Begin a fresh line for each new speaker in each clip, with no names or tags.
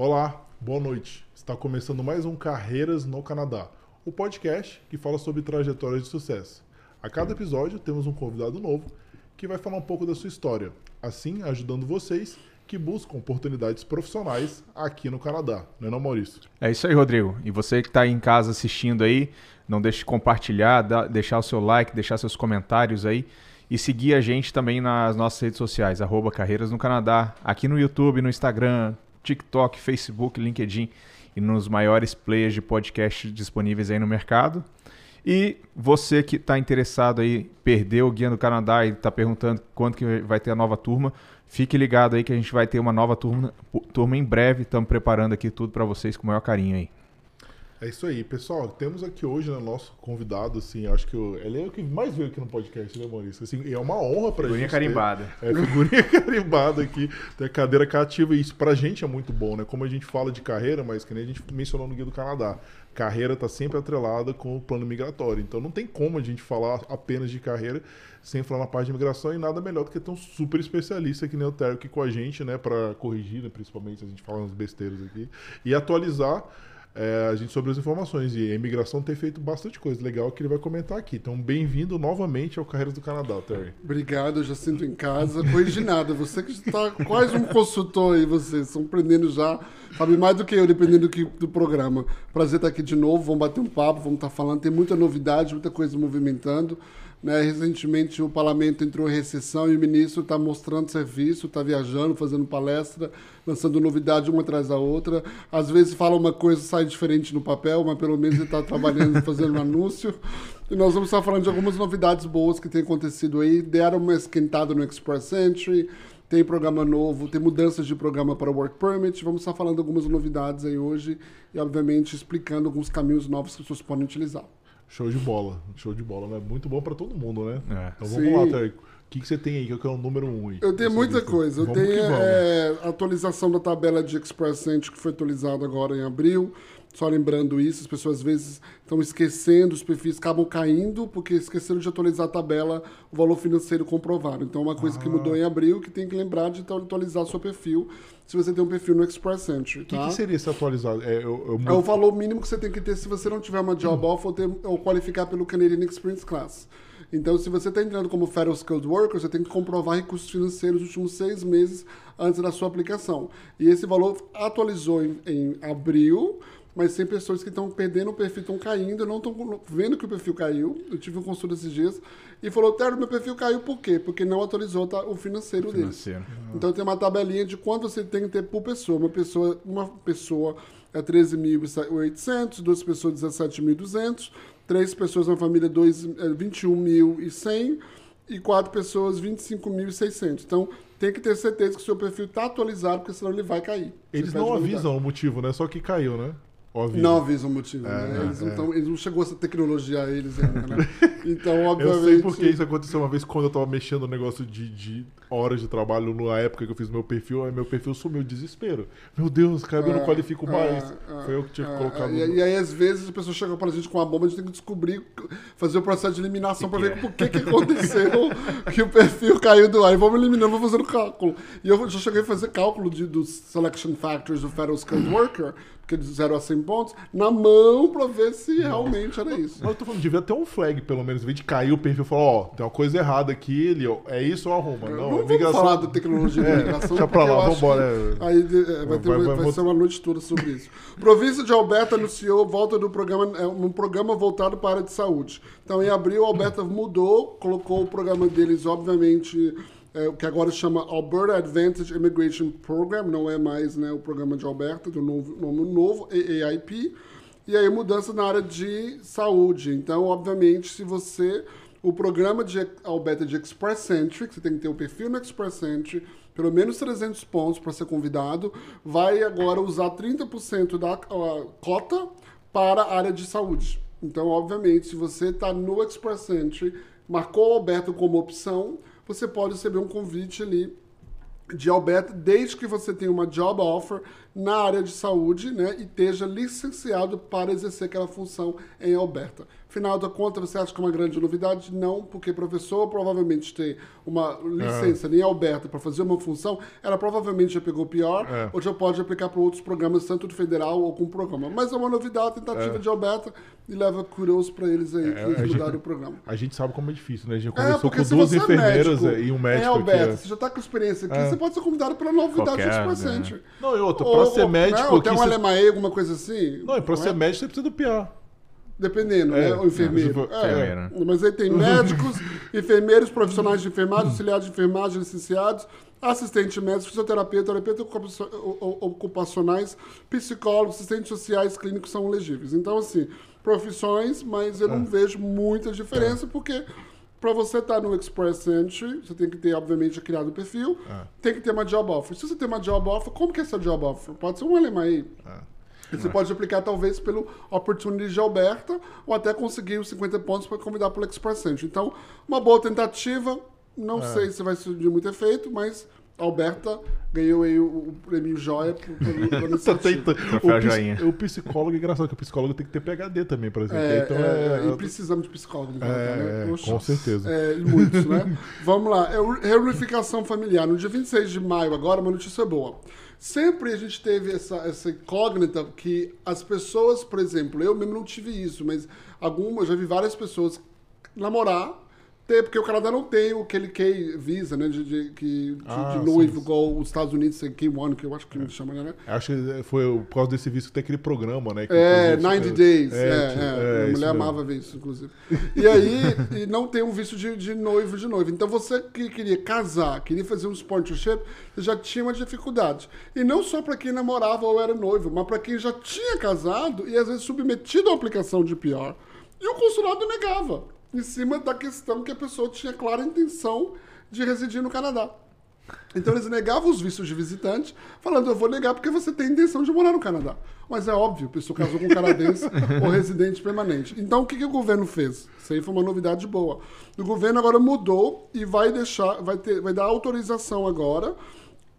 Olá, boa noite. Está começando mais um Carreiras no Canadá, o podcast que fala sobre trajetórias de sucesso. A cada episódio temos um convidado novo que vai falar um pouco da sua história, assim ajudando vocês que buscam oportunidades profissionais aqui no Canadá, não é não, Maurício?
É isso aí, Rodrigo. E você que está em casa assistindo aí, não deixe de compartilhar, deixar o seu like, deixar seus comentários aí e seguir a gente também nas nossas redes sociais, arroba Carreiras no Canadá, aqui no YouTube, no Instagram, TikTok, Facebook, LinkedIn e nos maiores players de podcast disponíveis aí no mercado. E você que está interessado aí, perdeu o Guia do Canadá e está perguntando quando que vai ter a nova turma, Fique ligado aí que a gente vai ter uma nova turma, turma em breve. Estamos preparando aqui tudo para vocês com o maior carinho aí.
É isso aí, pessoal. Temos aqui hoje né, nosso convidado, assim, acho que eu, ele é o que mais veio aqui no podcast, né, Maurício? Assim, é uma honra pra
figurinha
gente.
Carimbada.
Ter, é, figurinha carimbada aqui, ter cadeira cativa, e isso pra gente é muito bom, né? Como a gente fala de carreira, mas que nem a gente mencionou no Guia do Canadá. Carreira tá sempre atrelada com o plano migratório. Então não tem como a gente falar apenas de carreira sem falar na parte de imigração e nada melhor do que ter um super especialista que nem o Terry aqui com a gente, né, para corrigir, né, principalmente a gente fala umas besteiras aqui, e atualizar é, a gente sobre as informações. E a imigração tem feito bastante coisa legal que ele vai comentar aqui. Então, bem-vindo novamente ao Carreiras do Canadá, Terry.
Obrigado, eu já sinto em casa. Coisa de nada. Você que está quase um consultor aí, vocês estão aprendendo já, sabe mais do que eu, dependendo do, que, do programa. Prazer estar aqui de novo, vamos bater um papo, vamos estar falando. Tem muita novidade, muita coisa movimentando. Né? Recentemente o parlamento entrou em recessão e o ministro está mostrando serviço, está viajando, fazendo palestra, lançando novidade uma atrás da outra. Às vezes fala uma coisa sai diferente no papel, mas pelo menos ele está trabalhando, fazendo um anúncio. E nós vamos estar falando de algumas novidades boas que têm acontecido aí. Deram uma esquentada no Express Entry, tem programa novo, tem mudanças de programa para o Work Permit. Vamos estar falando algumas novidades aí hoje e, obviamente, explicando alguns caminhos novos que as pessoas podem utilizar.
Show de bola, show de bola, né? Muito bom para todo mundo, né? É. Então vamos Sim. lá, Terry. O que, que você tem aí? Que é o número um aí?
Eu tenho muita lista? coisa. Eu vamos tenho é, a atualização da tabela de Express Entry que foi atualizada agora em abril. Só lembrando isso, as pessoas às vezes estão esquecendo, os perfis acabam caindo porque esqueceram de atualizar a tabela, o valor financeiro comprovado. Então, é uma coisa ah. que mudou em abril que tem que lembrar de atualizar o seu perfil se você tem um perfil no Express Entry. O
tá? que, que, seria esse atualizado?
É, eu, eu... é, o valor mínimo que você tem que ter se você não tiver uma job hum. offer ou, ter, ou qualificar pelo Canadian Experience Class. Então, se você está entrando como Federal Skilled Worker, você tem que comprovar recursos financeiros nos últimos seis meses antes da sua aplicação. E esse valor atualizou em, em abril, mas tem pessoas que estão perdendo o perfil, estão caindo, não estão vendo que o perfil caiu. Eu tive um consulta esses dias e falou, Tero, meu perfil caiu por quê? Porque não atualizou tá, o financeiro, financeiro. dele. Uhum. Então tem uma tabelinha de quanto você tem que ter por pessoa. Uma pessoa, uma pessoa é 13.800, duas pessoas 17.200, três pessoas na família 21.100 é, e quatro pessoas 25.600. Então tem que ter certeza que o seu perfil está atualizado, porque senão ele vai cair.
Eles não avisam o motivo, né? Só que caiu, né?
Óbvio. Não avisam o motivo. É, né? eles, é. não tão, eles não chegou essa tecnologia a eles ainda, né? Então, obviamente.
Eu sei porque isso aconteceu uma vez quando eu tava mexendo no negócio de, de horas de trabalho na época que eu fiz meu perfil, aí meu perfil sumiu desespero. Meu Deus, cara, eu não é, qualifico mais. É, Foi eu que tinha que colocar.
E, e, aí, às vezes, a pessoa chega pra gente com uma bomba, a gente tem que descobrir, fazer o processo de eliminação para ver por que, que aconteceu que o perfil caiu do ar. E vamos eliminando, vamos fazendo cálculo. E eu já cheguei a fazer cálculo de, dos selection factors do Federal Skilled Worker que de 0 a 100 pontos, na mão pra ver se realmente era isso.
Mas eu tô falando, devia ter um flag, pelo menos, vez de cair o perfil e falar, ó, oh, tem uma coisa errada aqui, ele, é isso ou arruma. Não,
não imigração... vamos falar da tecnologia de imigração.
deixa pra lá, vambora.
Aí é, vai, ter, vai, vai, vai ser uma noite toda sobre isso. Província de Alberta anunciou volta do programa, é, um programa voltado para a área de saúde. Então, em abril, Alberta mudou, colocou o programa deles, obviamente é, o que agora chama Alberta Advantage Immigration Program, não é mais né, o programa de Alberta, do novo, nome novo, AAIP, e aí mudança na área de saúde. Então, obviamente, se você o programa de Alberta de Express Entry, que você tem que ter o um perfil no Express Entry, pelo menos 300 pontos para ser convidado, vai agora usar 30% da cota para a área de saúde. Então, obviamente, se você está no Express Entry, marcou o Alberto como opção, você pode receber um convite ali de Alberta, desde que você tenha uma job offer na área de saúde, né, e esteja licenciado para exercer aquela função em Alberta. Final da conta, você acha que é uma grande novidade? Não, porque professor provavelmente tem uma licença é. nem Alberta para fazer uma função, ela provavelmente já pegou pior, é. ou já pode aplicar para outros programas, tanto do federal ou com programa. Mas é uma novidade, tentativa é. de Alberta, e leva kudos para eles aí é, que mudaram o programa.
A gente sabe como é difícil, né? A gente é, começou com duas enfermeiras médico, e um médico. É,
Alberta, você já está com experiência aqui, você pode ser convidado pela novidade Qualquer, paciente. Né?
Não, e outra, para ser médico.
Não, tem um você... alguma coisa assim.
Não, para ser médico você precisa do pior.
Dependendo, é, né? O enfermeiro. É, é, mas aí tem médicos, enfermeiros, profissionais de enfermagem, auxiliares de enfermagem, licenciados, assistente médico, fisioterapeuta, terapeuta ocupacionais, psicólogos, assistentes sociais, clínicos são elegíveis. Então, assim, profissões, mas eu não é. vejo muita diferença, é. porque para você estar tá no Express Entry, você tem que ter, obviamente, criado o perfil, é. tem que ter uma job offer. Se você tem uma job offer, como que é essa job offer? Pode ser um LMAI. É. Você pode aplicar talvez pelo Opportunity de Alberta ou até conseguir os 50 pontos para convidar pelo Express Entry. Então, uma boa tentativa. Não é. sei se vai surgir muito efeito, mas Alberta ganhou aí o, o prêmio Joia por, por,
tá o, o, psicólogo é engraçado, que o psicólogo tem que ter PHD também, por exemplo. É,
então, é, é, e precisamos de psicólogo.
É, né? com certeza.
É, muitos, né? Vamos lá. É reunificação familiar. No dia 26 de maio, agora, uma notícia boa. Sempre a gente teve essa, essa incógnita que as pessoas, por exemplo, eu mesmo não tive isso, mas algumas, já vi várias pessoas namorar ter, porque o Canadá não tem o que ele quer visa, né? De, de, de, ah, de noivo, sim, igual os Estados Unidos tem K1, que eu acho que é. chama, né?
Acho que foi por causa desse visto que tem aquele programa, né?
é, 90 Days. É, é, é, é, mulher amava ver isso, inclusive. E aí, e não tem um visto de, de noivo de noivo. Então você que queria casar, queria fazer um sponsorship, você já tinha uma dificuldade. E não só para quem namorava ou era noivo, mas para quem já tinha casado e às vezes submetido à aplicação de PR. E o consulado negava em cima da questão que a pessoa tinha clara intenção de residir no Canadá. Então eles negavam os vistos de visitante, falando, eu vou negar porque você tem intenção de morar no Canadá. Mas é óbvio, a pessoa casou com um canadense ou residente permanente. Então o que, que o governo fez? Isso aí foi uma novidade boa. O governo agora mudou e vai deixar, vai, ter, vai dar autorização agora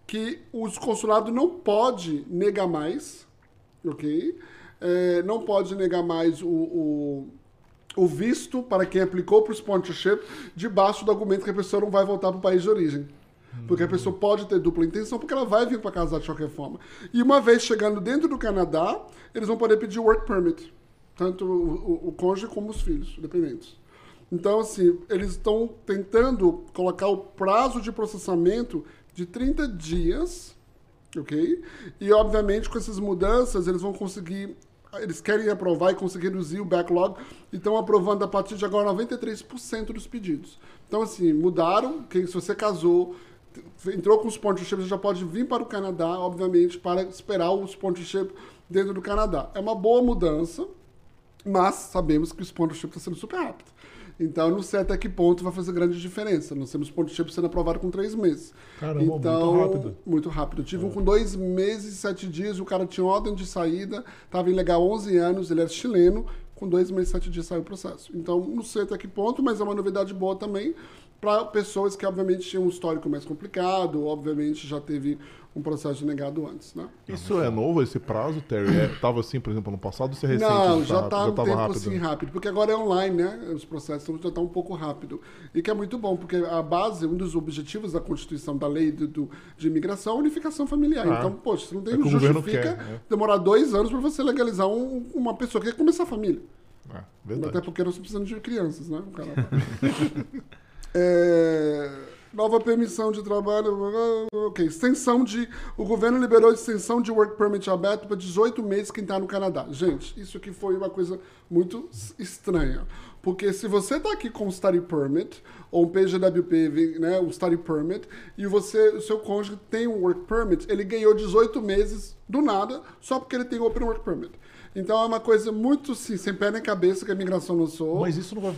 que os consulados não pode negar mais, ok? É, não pode negar mais o, o o visto para quem aplicou para o sponsorship debaixo do argumento que a pessoa não vai voltar para o país de origem. Porque a pessoa pode ter dupla intenção, porque ela vai vir para casar de qualquer forma. E uma vez chegando dentro do Canadá, eles vão poder pedir work permit. Tanto o, o, o cônjuge como os filhos, dependentes. Então, assim, eles estão tentando colocar o prazo de processamento de 30 dias, ok? E, obviamente, com essas mudanças, eles vão conseguir eles querem aprovar e conseguir reduzir o backlog e estão aprovando a partir de agora 93% dos pedidos. Então, assim, mudaram, que se você casou, entrou com o sponsorship, você já pode vir para o Canadá, obviamente, para esperar o sponsorship dentro do Canadá. É uma boa mudança, mas sabemos que o sponsorship está sendo super rápido. Então, não sei até que ponto vai fazer grande diferença. Nós temos ponto chip sendo aprovado com três meses.
Caramba, então, muito rápido.
Muito rápido. Eu tive é. um com dois meses e sete dias, o cara tinha ordem de saída, estava ilegal 11 anos, ele era chileno, com dois meses e sete dias saiu o processo. Então, não sei até que ponto, mas é uma novidade boa também para pessoas que, obviamente, tinham um histórico mais complicado, obviamente já teve um processo negado antes, né?
Isso é novo, esse prazo, Terry? Estava é, assim, por exemplo, no passado, se é recente?
Não, já está um tempo rápido. assim rápido, porque agora é online, né? Os processos já estão tá um pouco rápido. E que é muito bom, porque a base, um dos objetivos da Constituição, da lei do, do de imigração é a unificação familiar. Ah, então, poxa, você não tem, é justifica quer, né? demorar dois anos para você legalizar um, uma pessoa que quer começar a família. Ah, Até porque nós precisamos de crianças, né? O cara... é... Nova permissão de trabalho. Ok. Extensão de. O governo liberou extensão de work permit aberto para 18 meses quem está no Canadá. Gente, isso aqui foi uma coisa muito estranha. Porque se você está aqui com um study permit, ou um PGWP, né, um study permit, e você, o seu cônjuge tem um work permit, ele ganhou 18 meses do nada, só porque ele tem open work permit. Então é uma coisa muito sim, sem pé nem cabeça que a imigração lançou.
Mas isso não vai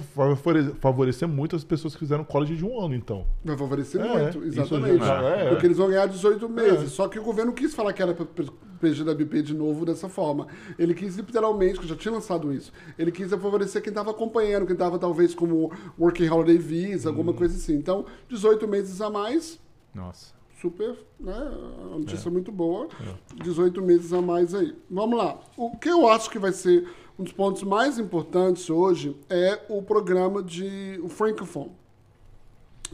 favorecer muito as pessoas que fizeram college de um ano, então.
Vai favorecer é, muito, exatamente. É, é, Porque eles vão ganhar 18 meses. É. Só que o governo quis falar que era PGWP de novo dessa forma. Ele quis literalmente, que eu já tinha lançado isso, ele quis favorecer quem estava acompanhando, quem estava talvez como Working Holiday Visa, hum. alguma coisa assim. Então, 18 meses a mais.
Nossa
super, né? Uma notícia é. muito boa. É. 18 meses a mais aí. Vamos lá. O que eu acho que vai ser um dos pontos mais importantes hoje é o programa de o Francophone.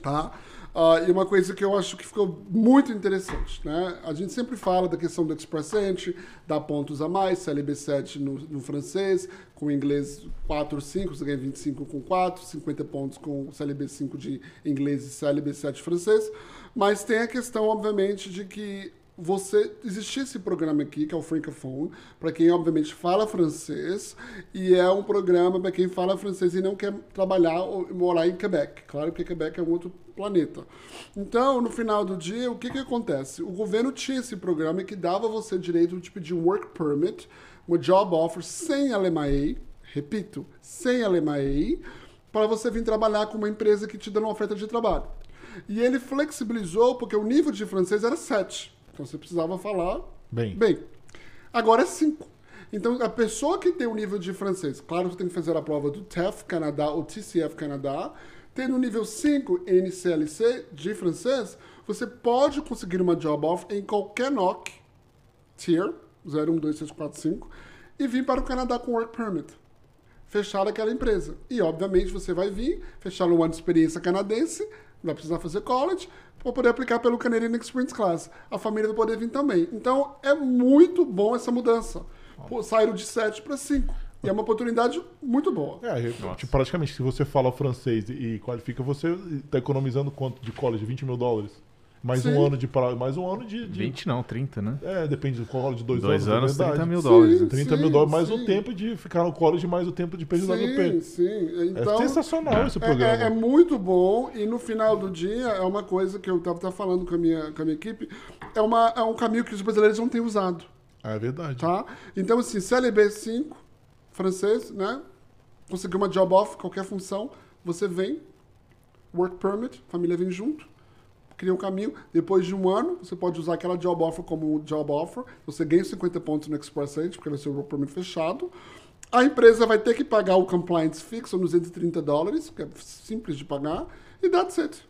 Tá? Uh, e uma coisa que eu acho que ficou muito interessante, né? A gente sempre fala da questão do Express Entry, dá pontos a mais, CLB 7 no, no francês, com inglês 4, 5, você ganha 25 com 4, 50 pontos com CLB 5 de inglês e CLB 7 francês. Mas tem a questão, obviamente, de que você existia esse programa aqui, que é o Francophone, para quem obviamente fala francês, e é um programa para quem fala francês e não quer trabalhar ou morar em Quebec. Claro que Quebec é um outro planeta. Então, no final do dia, o que, que acontece? O governo tinha esse programa que dava você direito de pedir um work permit, uma job offer sem LMIA, repito, sem LMIA, para você vir trabalhar com uma empresa que te dá uma oferta de trabalho. E ele flexibilizou porque o nível de francês era 7. Então você precisava falar
bem.
bem. Agora é 5. Então, a pessoa que tem o um nível de francês, claro que tem que fazer a prova do TEF Canadá ou TCF Canadá, tendo o nível 5 NCLC de francês, você pode conseguir uma job offer em qualquer NOC, tier, 0, 1, 2, 3, 4, 5, e vir para o Canadá com work permit. Fechar aquela empresa. E, obviamente, você vai vir, fechar um ano de experiência canadense, vai precisar fazer college, para poder aplicar pelo Canadian Experience Class. A família vai poder vir também. Então, é muito bom essa mudança. Pô, saíram de 7 para 5. E é uma oportunidade muito boa.
É, tipo, praticamente, se você fala francês e qualifica, você está economizando quanto de college? 20 mil dólares? Mais Sim. um ano de mais um ano de, de.
20 não, 30, né?
É, depende do college de dois,
dois
anos.
Dois anos, 30 mil dólares.
Sim, 30 sim, mil dólares, mais sim. o tempo de ficar no college, mais o tempo de PGWP.
Sim, sim.
É
então,
é sensacional esse programa.
É, é, é, muito bom e no final do dia é uma coisa que eu estava falando com a, minha, com a minha equipe, é, uma, é um caminho que os brasileiros não têm usado.
É verdade.
Tá? Então, assim, CLB 5, francês, né? Conseguiu uma job off, qualquer função, você vem, work permit, família vem junto cria um caminho. Depois de um ano, você pode usar aquela job offer como job offer. Você ganha 50 pontos no Express Entry, porque vai ser o permit fechado. A empresa vai ter que pagar o compliance fixo, 230 dólares, que é simples de pagar. E that's it.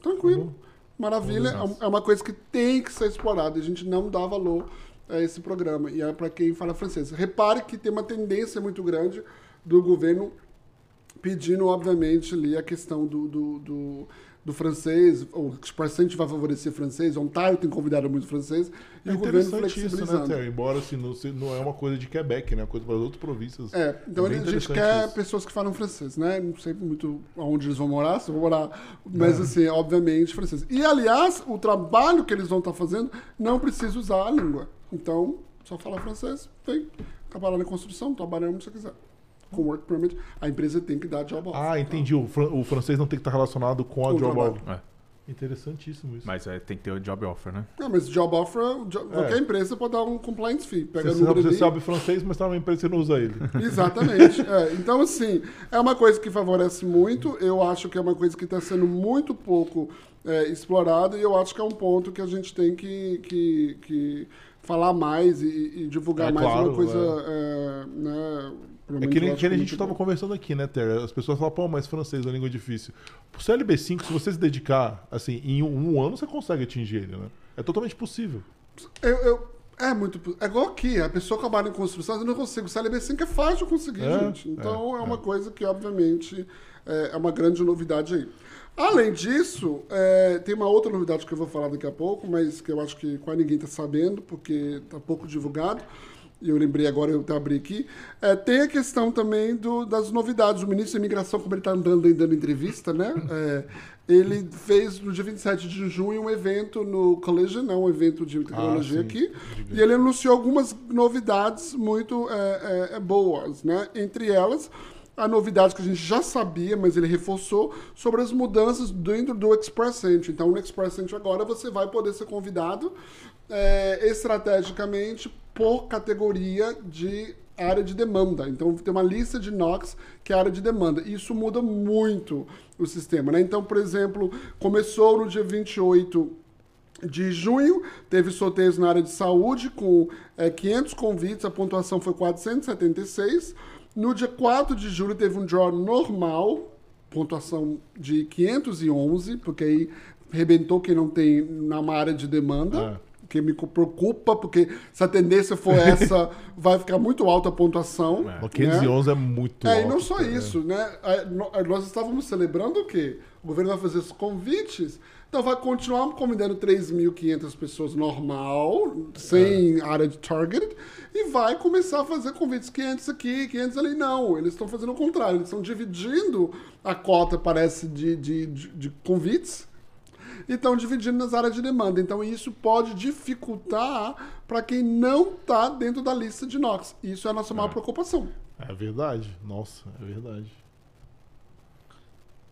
Tranquilo. Uhum. Maravilha. É, é uma coisa que tem que ser explorada. A gente não dá valor a esse programa. E é para quem fala francês. Repare que tem uma tendência muito grande do governo pedindo, obviamente, ali a questão do, do, do do francês, o Expressante vai favorecer francês, Ontário tem convidado muito francês, e é o governo flexibilizando. Isso, né,
Embora assim, não, não, é uma coisa de Quebec, né? É uma coisa para as outras províncias.
É, então é a gente quer isso. pessoas que falam francês, né? Não sei muito aonde eles vão morar, se vão morar, mas é. assim, obviamente francês. E aliás, o trabalho que eles vão estar fazendo não precisa usar a língua. Então, só falar francês, vem trabalhar na construção, trabalhar onde você quiser com work permit, a empresa tem que dar job offer.
Ah, entendi. O, fran o francês não tem que estar relacionado com a o job offer. É. Interessantíssimo isso.
Mas é, tem que ter o job offer, né?
Não, mas job offer, job, é. qualquer empresa pode dar um compliance fee.
Pega você, sabe, você sabe francês, mas está numa empresa e não usa ele.
Exatamente. é. Então, assim, é uma coisa que favorece muito. Eu acho que é uma coisa que está sendo muito pouco é, explorada e eu acho que é um ponto que a gente tem que, que, que falar mais e, e divulgar é, mais claro, uma coisa é. Né,
é que, nem, que a gente estava conversando aqui, né, Ter? As pessoas falam, pô, mas francês é uma língua difícil. O CLB5, se você se dedicar, assim, em um, um ano você consegue atingir ele, né? É totalmente possível.
Eu, eu, é muito. É igual aqui, a pessoa trabalha em construção, eu não consigo. O CLB5 é fácil de conseguir, é, gente. Então é, é uma é. coisa que, obviamente, é, é, uma grande novidade aí. Além disso, é, tem uma outra novidade que eu vou falar daqui a pouco, mas que eu acho que quase ninguém está sabendo, porque está pouco divulgado eu lembrei agora, eu abri aqui, é, tem a questão também do, das novidades. O ministro da Imigração, como ele está andando e dando entrevista, né? É, ele fez no dia 27 de junho um evento no Collision, né, um evento de tecnologia ah, aqui, e ele anunciou algumas novidades muito é, é, é, boas, né? Entre elas, a novidade que a gente já sabia, mas ele reforçou, sobre as mudanças dentro do Express Entry. Então, no Express Entry agora você vai poder ser convidado é, estrategicamente por categoria de área de demanda. Então tem uma lista de NOCs que é área de demanda. Isso muda muito o sistema. Né? Então, por exemplo, começou no dia 28 de junho, teve sorteios na área de saúde com é, 500 convites, a pontuação foi 476. No dia 4 de julho teve um draw normal, pontuação de 511, porque aí rebentou quem não tem na área de demanda. É. Que me preocupa, porque se a tendência for essa, vai ficar muito alta a pontuação.
É. Né? 511 é muito
é,
alto.
E não só isso, né? Nós estávamos celebrando o quê? O governo vai fazer os convites, então vai continuar convidando 3.500 pessoas normal, sem é. área de target, e vai começar a fazer convites 500 aqui, 500 ali. Não, eles estão fazendo o contrário, eles estão dividindo a cota, parece, de, de, de, de convites e estão dividindo nas áreas de demanda. Então, isso pode dificultar para quem não está dentro da lista de NOx. Isso é a nossa maior é. preocupação.
É verdade. Nossa, é verdade.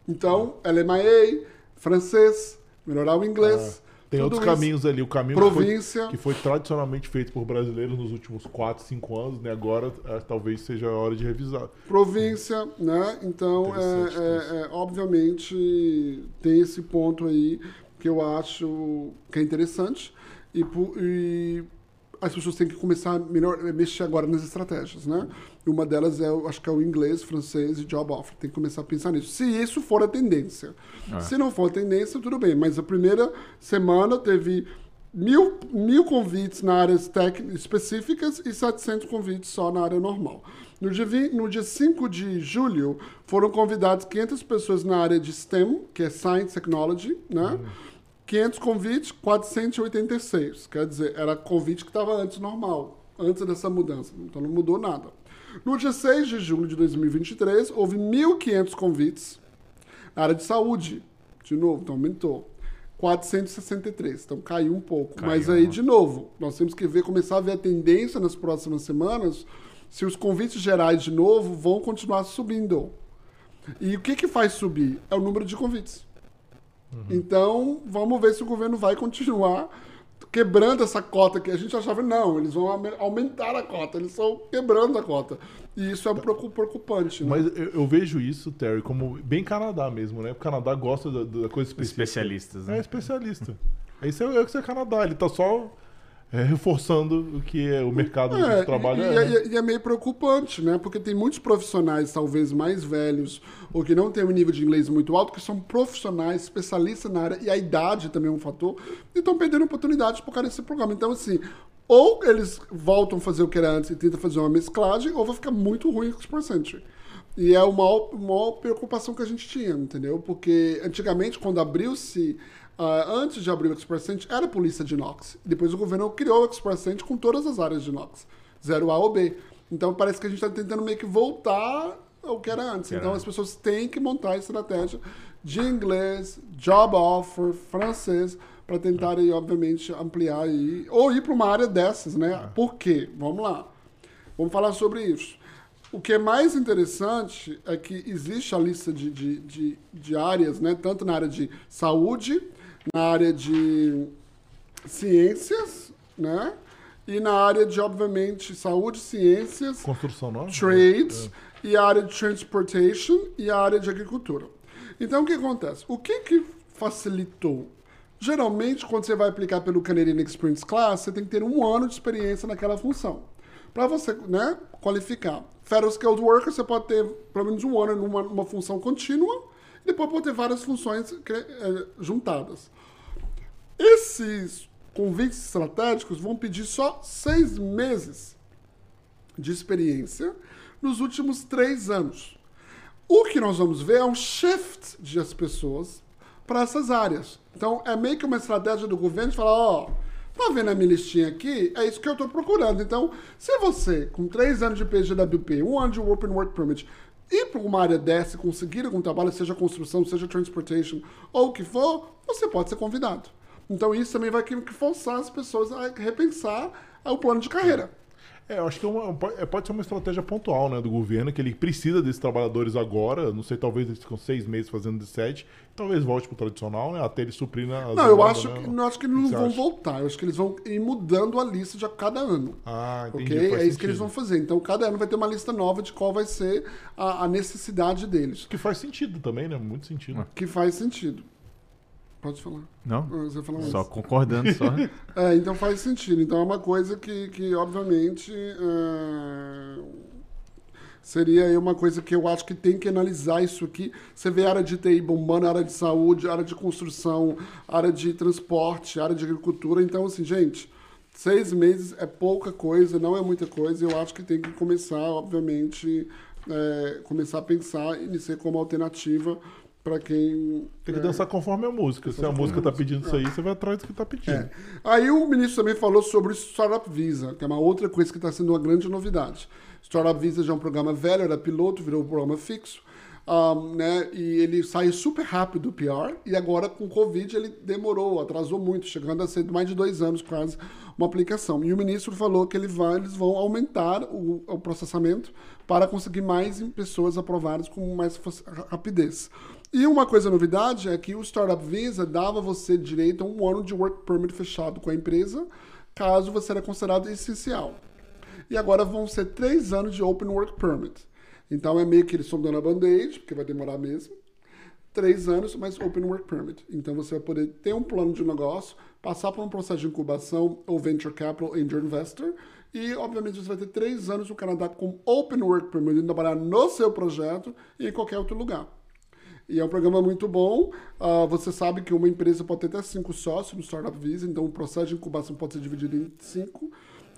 Então, LMIA, francês, melhorar o inglês.
É. Tem outros caminhos ali. O caminho
Província.
Que, foi, que foi tradicionalmente feito por brasileiros nos últimos 4, 5 anos, né? Agora é, talvez seja a hora de revisar.
Província, né? Então, é, é, é, obviamente, tem esse ponto aí que eu acho que é interessante. E, e as pessoas têm que começar a melhor, mexer agora nas estratégias, né? Uma delas é, acho que é o inglês, francês e job offer. Tem que começar a pensar nisso. Se isso for a tendência. É. Se não for a tendência, tudo bem. Mas a primeira semana teve mil, mil convites na áreas técnicas específicas e 700 convites só na área normal. No dia, 20, no dia 5 de julho, foram convidados 500 pessoas na área de STEM, que é Science Technology, né? Hum 500 convites, 486. Quer dizer, era convite que estava antes normal, antes dessa mudança. Então não mudou nada. No dia 6 de julho de 2023, houve 1.500 convites na área de saúde. De novo, então aumentou. 463, então caiu um pouco. Caiu, Mas aí, de novo, nós temos que ver, começar a ver a tendência nas próximas semanas, se os convites gerais, de novo, vão continuar subindo. E o que, que faz subir? É o número de convites. Uhum. Então, vamos ver se o governo vai continuar quebrando essa cota que a gente achava, não, eles vão aumentar a cota, eles estão quebrando a cota. E isso é preocupante. Né?
Mas eu, eu, vejo isso, Terry, como bem Canadá mesmo, né? O Canadá gosta da, da coisa específica.
Especialistas, né?
É, especialista. Isso é, é o que é Canadá, ele tá só é, reforçando o que é o mercado é, de trabalho
e,
é.
E, é, né? e é meio preocupante, né? Porque tem muitos profissionais, talvez mais velhos, ou que não têm um nível de inglês muito alto, que são profissionais, especialistas na área, e a idade também é um fator, e estão perdendo oportunidades por causa desse programa. Então, assim, ou eles voltam a fazer o que era antes e tentam fazer uma mesclagem, ou vai ficar muito ruim com os percentage. E é a maior, maior preocupação que a gente tinha, entendeu? Porque antigamente, quando abriu-se Uh, antes de abrir o Expressent, era polícia de inox. Depois o governo criou o Expressent com todas as áreas de inox, 0A ou B. Então parece que a gente está tentando meio que voltar ao que era antes. Então as pessoas têm que montar a estratégia de inglês, job offer, francês, para tentar aí, obviamente, ampliar aí, ou ir para uma área dessas, né? É. Por quê? Vamos lá. Vamos falar sobre isso. O que é mais interessante é que existe a lista de, de, de, de áreas, né? tanto na área de saúde, na área de ciências, né? E na área de, obviamente, saúde, ciências,
construção não?
trades, é. e a área de transportation e a área de agricultura. Então, o que acontece? O que, que facilitou? Geralmente, quando você vai aplicar pelo Canadian Experience Class, você tem que ter um ano de experiência naquela função. Para você né, qualificar. Federal Skilled Worker, você pode ter pelo menos um ano numa, numa função contínua, e depois pode ter várias funções é, juntadas. Esses convites estratégicos vão pedir só seis meses de experiência nos últimos três anos. O que nós vamos ver é um shift de as pessoas para essas áreas. Então, é meio que uma estratégia do governo de falar, ó, oh, tá vendo a minha listinha aqui? É isso que eu estou procurando. Então, se você, com três anos de PGWP, um ano de Open Work Permit, ir para uma área dessa e conseguir algum trabalho, seja construção, seja transportation, ou o que for, você pode ser convidado. Então isso também vai que forçar as pessoas a repensar o plano de carreira.
É, eu acho que é uma, é, pode ser uma estratégia pontual né, do governo, que ele precisa desses trabalhadores agora. Não sei, talvez eles ficam seis meses fazendo de sete, talvez volte para o tradicional, né, até ele suprir na.
Não, eu acho, né? que, eu acho que eles não vão acha? voltar. Eu acho que eles vão ir mudando a lista de cada ano.
Ah, entendi.
Okay? É sentido. isso que eles vão fazer. Então, cada ano vai ter uma lista nova de qual vai ser a, a necessidade deles.
Que faz sentido também, né? Muito sentido.
Que faz sentido. Pode falar.
Não?
Ah, você
falar só concordando, só.
é, então faz sentido. Então é uma coisa que, que obviamente, é... Seria uma coisa que eu acho que tem que analisar isso aqui. Você vê a área de TI bombando, área de saúde, área de construção, área de transporte, área de agricultura. Então, assim, gente, seis meses é pouca coisa, não é muita coisa. Eu acho que tem que começar, obviamente, é, começar a pensar em ser como alternativa para quem.
Tem que é, dançar conforme a música. Se a música está pedindo isso aí, você vai atrás do que está pedindo. É.
Aí o ministro também falou sobre o Startup Visa, que é uma outra coisa que está sendo uma grande novidade. Startup Visa já é um programa velho, era piloto, virou um programa fixo. Um, né, e ele saiu super rápido do PR, e agora com o Covid ele demorou, atrasou muito, chegando a ser mais de dois anos quase uma aplicação. E o ministro falou que ele vai, eles vão aumentar o, o processamento para conseguir mais pessoas aprovadas com mais rapidez. E uma coisa novidade é que o Startup Visa dava você direito a um ano de work permit fechado com a empresa, caso você era considerado essencial. E agora vão ser três anos de Open Work Permit. Então é meio que eles estão dando a band-aid, porque vai demorar mesmo. Três anos, mas Open Work Permit. Então você vai poder ter um plano de negócio, passar por um processo de incubação ou Venture Capital Angel Investor. E, obviamente, você vai ter três anos no Canadá com Open Work Permit, trabalhar no seu projeto e em qualquer outro lugar. E é um programa muito bom. Uh, você sabe que uma empresa pode ter até cinco sócios no Startup Visa, então o processo de incubação pode ser dividido em cinco.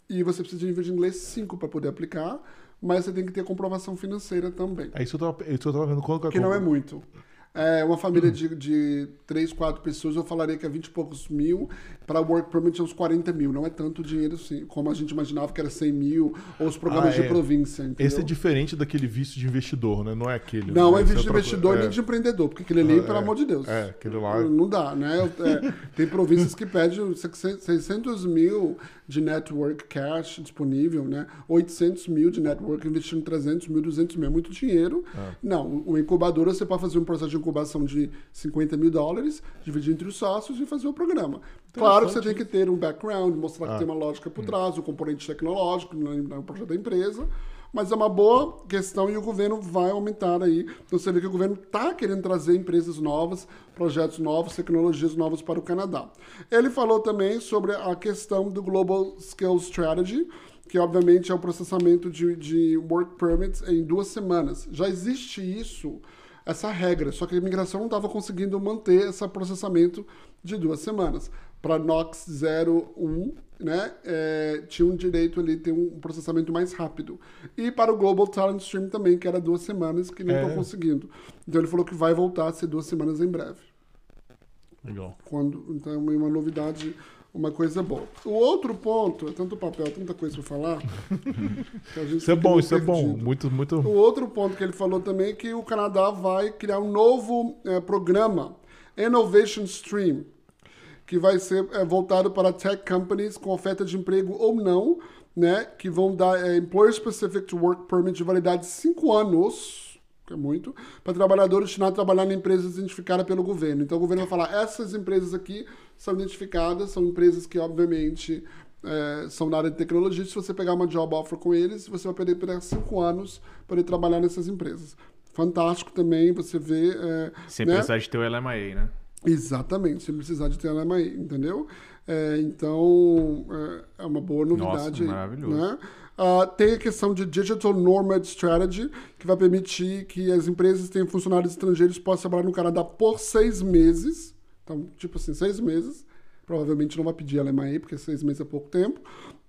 E você precisa de nível de inglês 5 para poder aplicar, mas você tem que ter comprovação financeira também.
É isso que eu estava vendo. Quando
que não é muito. É, uma família de, de três, quatro pessoas, eu falaria que é 20 e poucos mil. Para work permit é uns 40 mil. Não é tanto dinheiro assim, como a gente imaginava que era 100 mil, ou os programas ah, é. de província. Entendeu?
Esse é diferente daquele visto de investidor, né? Não é aquele.
Não,
né?
é visto de investidor é... nem de empreendedor, porque aquele ali, é, pelo amor de Deus.
É, aquele lá.
Não dá, né? É, tem províncias que pedem 600 mil de network cash disponível, né? 800 mil de network investindo 300 mil, 200 mil. É muito dinheiro. Não, uma incubadora você pode fazer um processo de incubação de 50 mil dólares, dividir entre os sócios e fazer o programa. Claro que você tem que ter um background, mostrar ah. que tem uma lógica por trás, um componente tecnológico no projeto da empresa. Mas é uma boa questão e o governo vai aumentar aí. Então você vê que o governo está querendo trazer empresas novas, projetos novos, tecnologias novas para o Canadá. Ele falou também sobre a questão do Global Skills Strategy, que obviamente é o processamento de, de work permits em duas semanas. Já existe isso essa regra, só que a imigração não estava conseguindo manter esse processamento de duas semanas. Para NOx 01, né, é, tinha um direito ali ter um processamento mais rápido. E para o Global Talent Stream também, que era duas semanas, que não estão é. conseguindo. Então ele falou que vai voltar a ser duas semanas em breve.
Legal.
Quando, então é uma novidade uma coisa boa. O outro ponto, é tanto papel, tanta coisa para falar.
isso é bom, isso perdido. é bom. Muito, muito.
O outro ponto que ele falou também é que o Canadá vai criar um novo é, programa, Innovation Stream, que vai ser é, voltado para tech companies com oferta de emprego ou não, né? Que vão dar é, Employer Specific Work Permit de validade de 5 anos que é muito, para trabalhadores destinados a trabalhar em empresas identificadas pelo governo. Então o governo vai falar, essas empresas aqui são identificadas, são empresas que, obviamente, é, são na área de tecnologia. Se você pegar uma job offer com eles, você vai poder pegar cinco anos para trabalhar nessas empresas. Fantástico também você vê. É,
sem né? precisar de ter o LMIA, né?
Exatamente, sem precisar de LMIA, entendeu? É, então, é, é, uma boa novidade.
Nossa, maravilhoso. Né?
Uh, tem a questão de Digital Nomad Strategy, que vai permitir que as empresas tenham funcionários estrangeiros possam trabalhar no Canadá por seis meses então, tipo assim, seis meses. Provavelmente não vai pedir LMAE, porque seis meses é pouco tempo.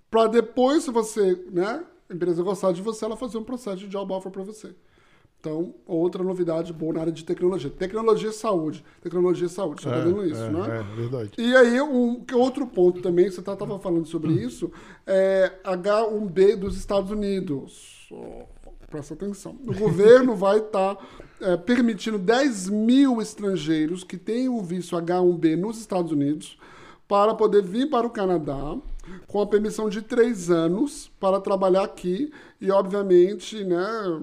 Para depois, se você, né, a empresa gostar de você, ela fazer um processo de job offer para você. Então, outra novidade boa na área de tecnologia. Tecnologia e saúde. Tecnologia e saúde, você está é, vendo isso,
é,
né?
É, verdade.
E aí, um outro ponto também, você estava tá, falando sobre hum. isso, é H1B dos Estados Unidos. Presta atenção. O governo vai estar tá é, permitindo 10 mil estrangeiros que têm o visto H1B nos Estados Unidos para poder vir para o Canadá com a permissão de três anos para trabalhar aqui e, obviamente, né,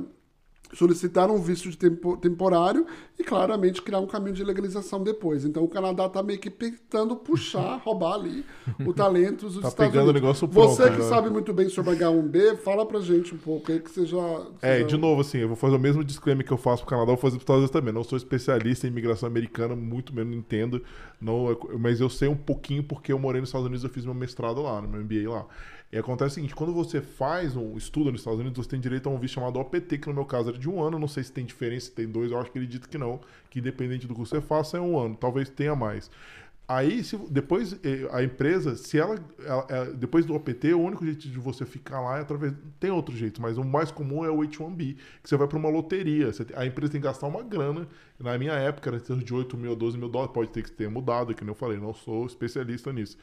solicitar um visto de tempo, temporário e claramente criar um caminho de legalização depois. Então o Canadá está meio que tentando puxar, roubar ali o talento dos tá
Estados pegando Unidos. O negócio pronto,
você que já. sabe muito bem sobre H1B, fala pra gente um pouco aí que você já. Você
é,
já...
de novo, assim, eu vou fazer o mesmo disclaimer que eu faço pro Canadá, eu vou fazer pros Estados Unidos também. Não sou especialista em imigração americana, muito menos entendo, não, mas eu sei um pouquinho porque eu morei nos Estados Unidos, eu fiz meu mestrado lá, no meu MBA lá. E acontece o seguinte, quando você faz um estudo nos Estados Unidos, você tem direito a um visto chamado OPT, que no meu caso era de um ano, não sei se tem diferença, se tem dois, eu acho que ele dito que não, que independente do que você faça é um ano, talvez tenha mais. Aí, se, depois, eh, a empresa, se ela, ela, Depois do OPT, o único jeito de você ficar lá é através. Tem outro jeito, mas o mais comum é o H1B, que você vai para uma loteria. Você, a empresa tem que gastar uma grana. Na minha época era de 8 mil a 12 mil dólares, pode ter que ter mudado, que nem eu falei, não sou especialista nisso.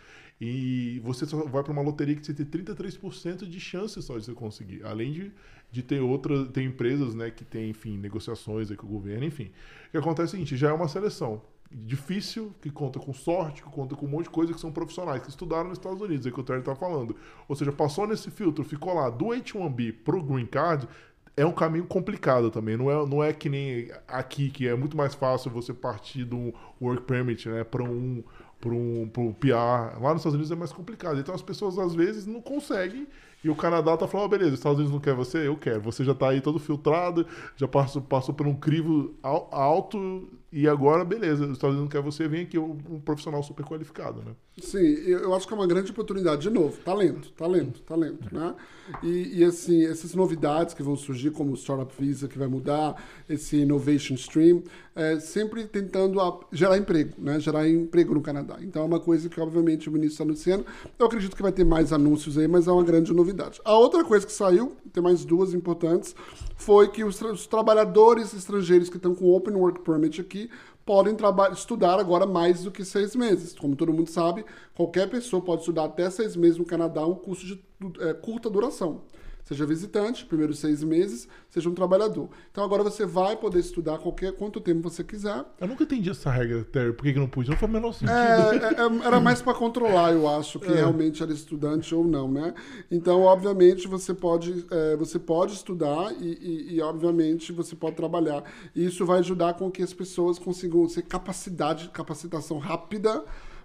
E você só vai para uma loteria que você tem 33% de chance só de você conseguir. Além de, de ter outras. Tem empresas né, que tem, enfim, negociações com o governo, enfim. O que acontece é o seguinte: já é uma seleção difícil, que conta com sorte, que conta com um monte de coisa que são profissionais, que estudaram nos Estados Unidos, é que o Terry está falando. Ou seja, passou nesse filtro, ficou lá do H1B pro Green Card, é um caminho complicado também. Não é, não é que nem aqui, que é muito mais fácil você partir do Work Permit né, para um, um, um PR. Lá nos Estados Unidos é mais complicado. Então as pessoas às vezes não conseguem e o Canadá tá falando, oh, beleza, os Estados Unidos não quer você? Eu quero. Você já tá aí todo filtrado, já passou, passou por um crivo alto e agora, beleza, os Estados Unidos não quer você, vem aqui um, profissional super qualificado, né?
Sim, eu acho que é uma grande oportunidade. De novo, talento, talento, talento, né? E, e assim, essas novidades que vão surgir, como o Startup Visa, que vai mudar, esse Innovation Stream, é, sempre tentando a, gerar emprego, né? Gerar emprego no Canadá. Então é uma coisa que, obviamente, o ministro está anunciando. Eu acredito que vai ter mais anúncios aí, mas é uma grande novidade A outra coisa que saiu, tem mais duas importantes, foi que os, tra os trabalhadores estrangeiros que estão com Open Work Permit aqui podem estudar agora mais do que seis meses. Como todo mundo sabe, qualquer pessoa pode estudar até seis meses no Canadá, um curso de é, curta duração. Seja visitante, primeiros seis meses, seja um trabalhador. Então agora você vai poder estudar qualquer quanto tempo você quiser.
Eu nunca entendi essa regra, Terry. Por que, que não podia? Não foi o menor sentido.
É, é, é era mais para controlar, eu acho, que é. realmente era estudante ou não, né? Então, obviamente, você pode, é, você pode estudar e, e, e, obviamente, você pode trabalhar. E isso vai ajudar com que as pessoas consigam ter capacidade, capacitação rápida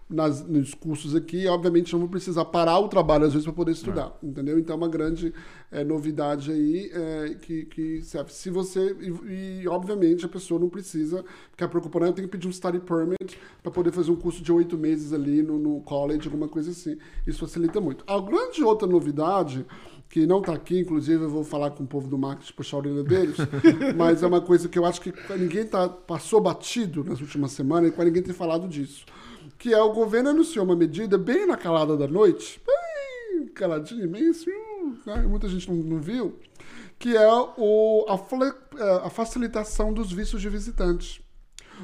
nas, nos cursos aqui, obviamente não vou precisar parar o trabalho às vezes para poder estudar, é. entendeu? Então é uma grande é, novidade aí é, que, que serve. Se você e, e, obviamente a pessoa não precisa ficar preocupada, eu tenho que pedir um study permit para poder fazer um curso de oito meses ali no, no college, alguma coisa assim. Isso facilita muito. A grande outra novidade que não está aqui, inclusive eu vou falar com o povo do marketing, puxar a orelha deles, mas é uma coisa que eu acho que ninguém tá, passou batido nas últimas semanas e ninguém tem falado disso que é o governo anunciou uma medida bem na calada da noite, bem caladinha, bem assim, né? muita gente não, não, viu, que é o, a, é, a facilitação dos vistos de visitantes.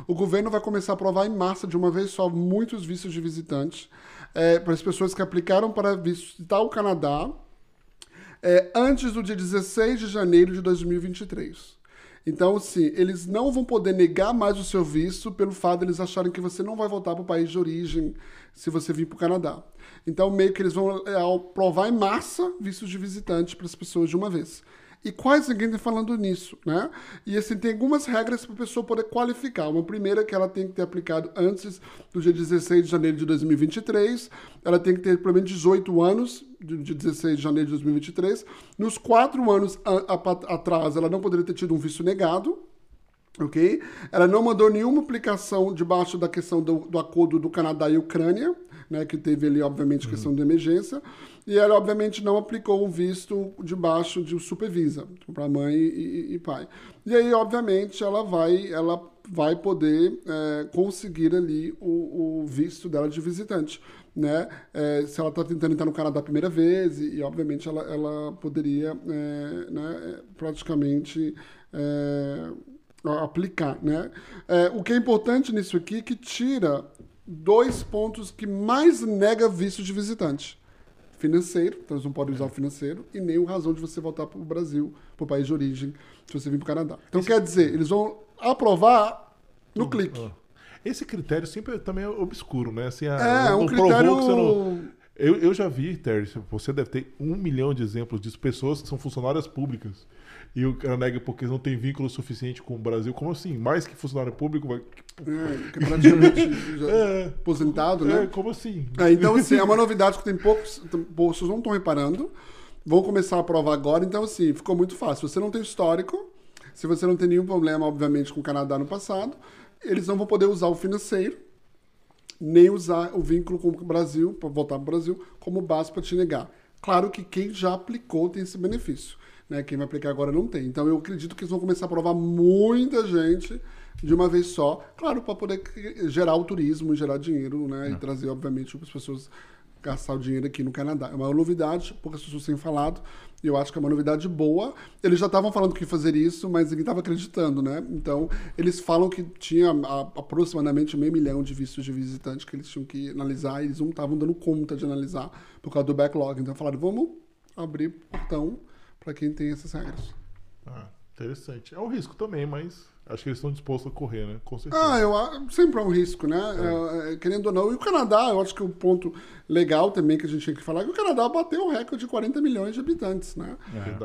O governo vai começar a aprovar em massa, de uma vez só, muitos vistos de visitantes é, para as pessoas que aplicaram para visitar o Canadá é, antes do dia 16 de janeiro de 2023. Então, assim, eles não vão poder negar mais o seu visto pelo fato de eles acharem que você não vai voltar para o país de origem se você vir para o Canadá. Então, meio que eles vão é, aprovar em massa vistos de visitante para as pessoas de uma vez. E quase ninguém está falando nisso, né? E assim, tem algumas regras para a pessoa poder qualificar. Uma primeira é que ela tem que ter aplicado antes do dia 16 de janeiro de 2023, ela tem que ter pelo menos 18 anos, de 16 de janeiro de 2023. Nos quatro anos a, a, atrás, ela não poderia ter tido um visto negado, ok? Ela não mandou nenhuma aplicação debaixo da questão do, do acordo do Canadá e Ucrânia, né, que teve ali, obviamente, questão uhum. de emergência. E ela, obviamente, não aplicou um visto debaixo de supervisa para mãe e, e, pai. E aí, obviamente, ela vai, ela vai poder é, conseguir ali o, o, visto dela de visitante. Né? É, se ela está tentando entrar no Canadá a primeira vez, e, e obviamente ela, ela poderia é, né, praticamente é, aplicar. Né? É, o que é importante nisso aqui é que tira dois pontos que mais nega visto de visitante. Financeiro, então eles não podem usar o financeiro, e nem o razão de você voltar para o Brasil, para o país de origem, se você vir para o Canadá. Então Esse... quer dizer, eles vão aprovar no clique.
Esse critério sempre é também é obscuro, né? Assim,
é, um critério...
Não... Eu, eu já vi, Terry, você deve ter um milhão de exemplos disso, pessoas que são funcionárias públicas e o cara nega porque não tem vínculo suficiente com o Brasil. Como assim? Mais que funcionário público vai.
É, que é praticamente é, aposentado, né?
É, como assim?
É, então, assim, é uma novidade que tem poucos. Vocês não estão reparando. Vão começar a provar agora. Então, assim, ficou muito fácil. Você não tem histórico. Se você não tem nenhum problema, obviamente, com o Canadá no passado, eles não vão poder usar o financeiro, nem usar o vínculo com o Brasil, para voltar para o Brasil, como base para te negar. Claro que quem já aplicou tem esse benefício. Né? Quem vai aplicar agora não tem. Então eu acredito que eles vão começar a aprovar muita gente de uma vez só, claro, para poder gerar o turismo, gerar dinheiro, né? E é. trazer, obviamente, as pessoas gastar o dinheiro aqui no Canadá. É uma novidade, poucas pessoas têm falado, e eu acho que é uma novidade boa. Eles já estavam falando que fazer isso, mas ninguém estava acreditando, né? Então, eles falam que tinha aproximadamente meio milhão de vistos de visitante que eles tinham que analisar, e eles não estavam dando conta de analisar por causa do backlog. Então, falaram, vamos abrir portão para quem tem essas regras.
Ah, interessante. É um risco também, mas Acho que eles estão dispostos a correr, né? Com certeza.
Ah, eu, sempre é um risco, né? É. É, querendo ou não. E o Canadá, eu acho que o um ponto legal também que a gente tinha que falar é que o Canadá bateu o recorde de 40 milhões de habitantes, né?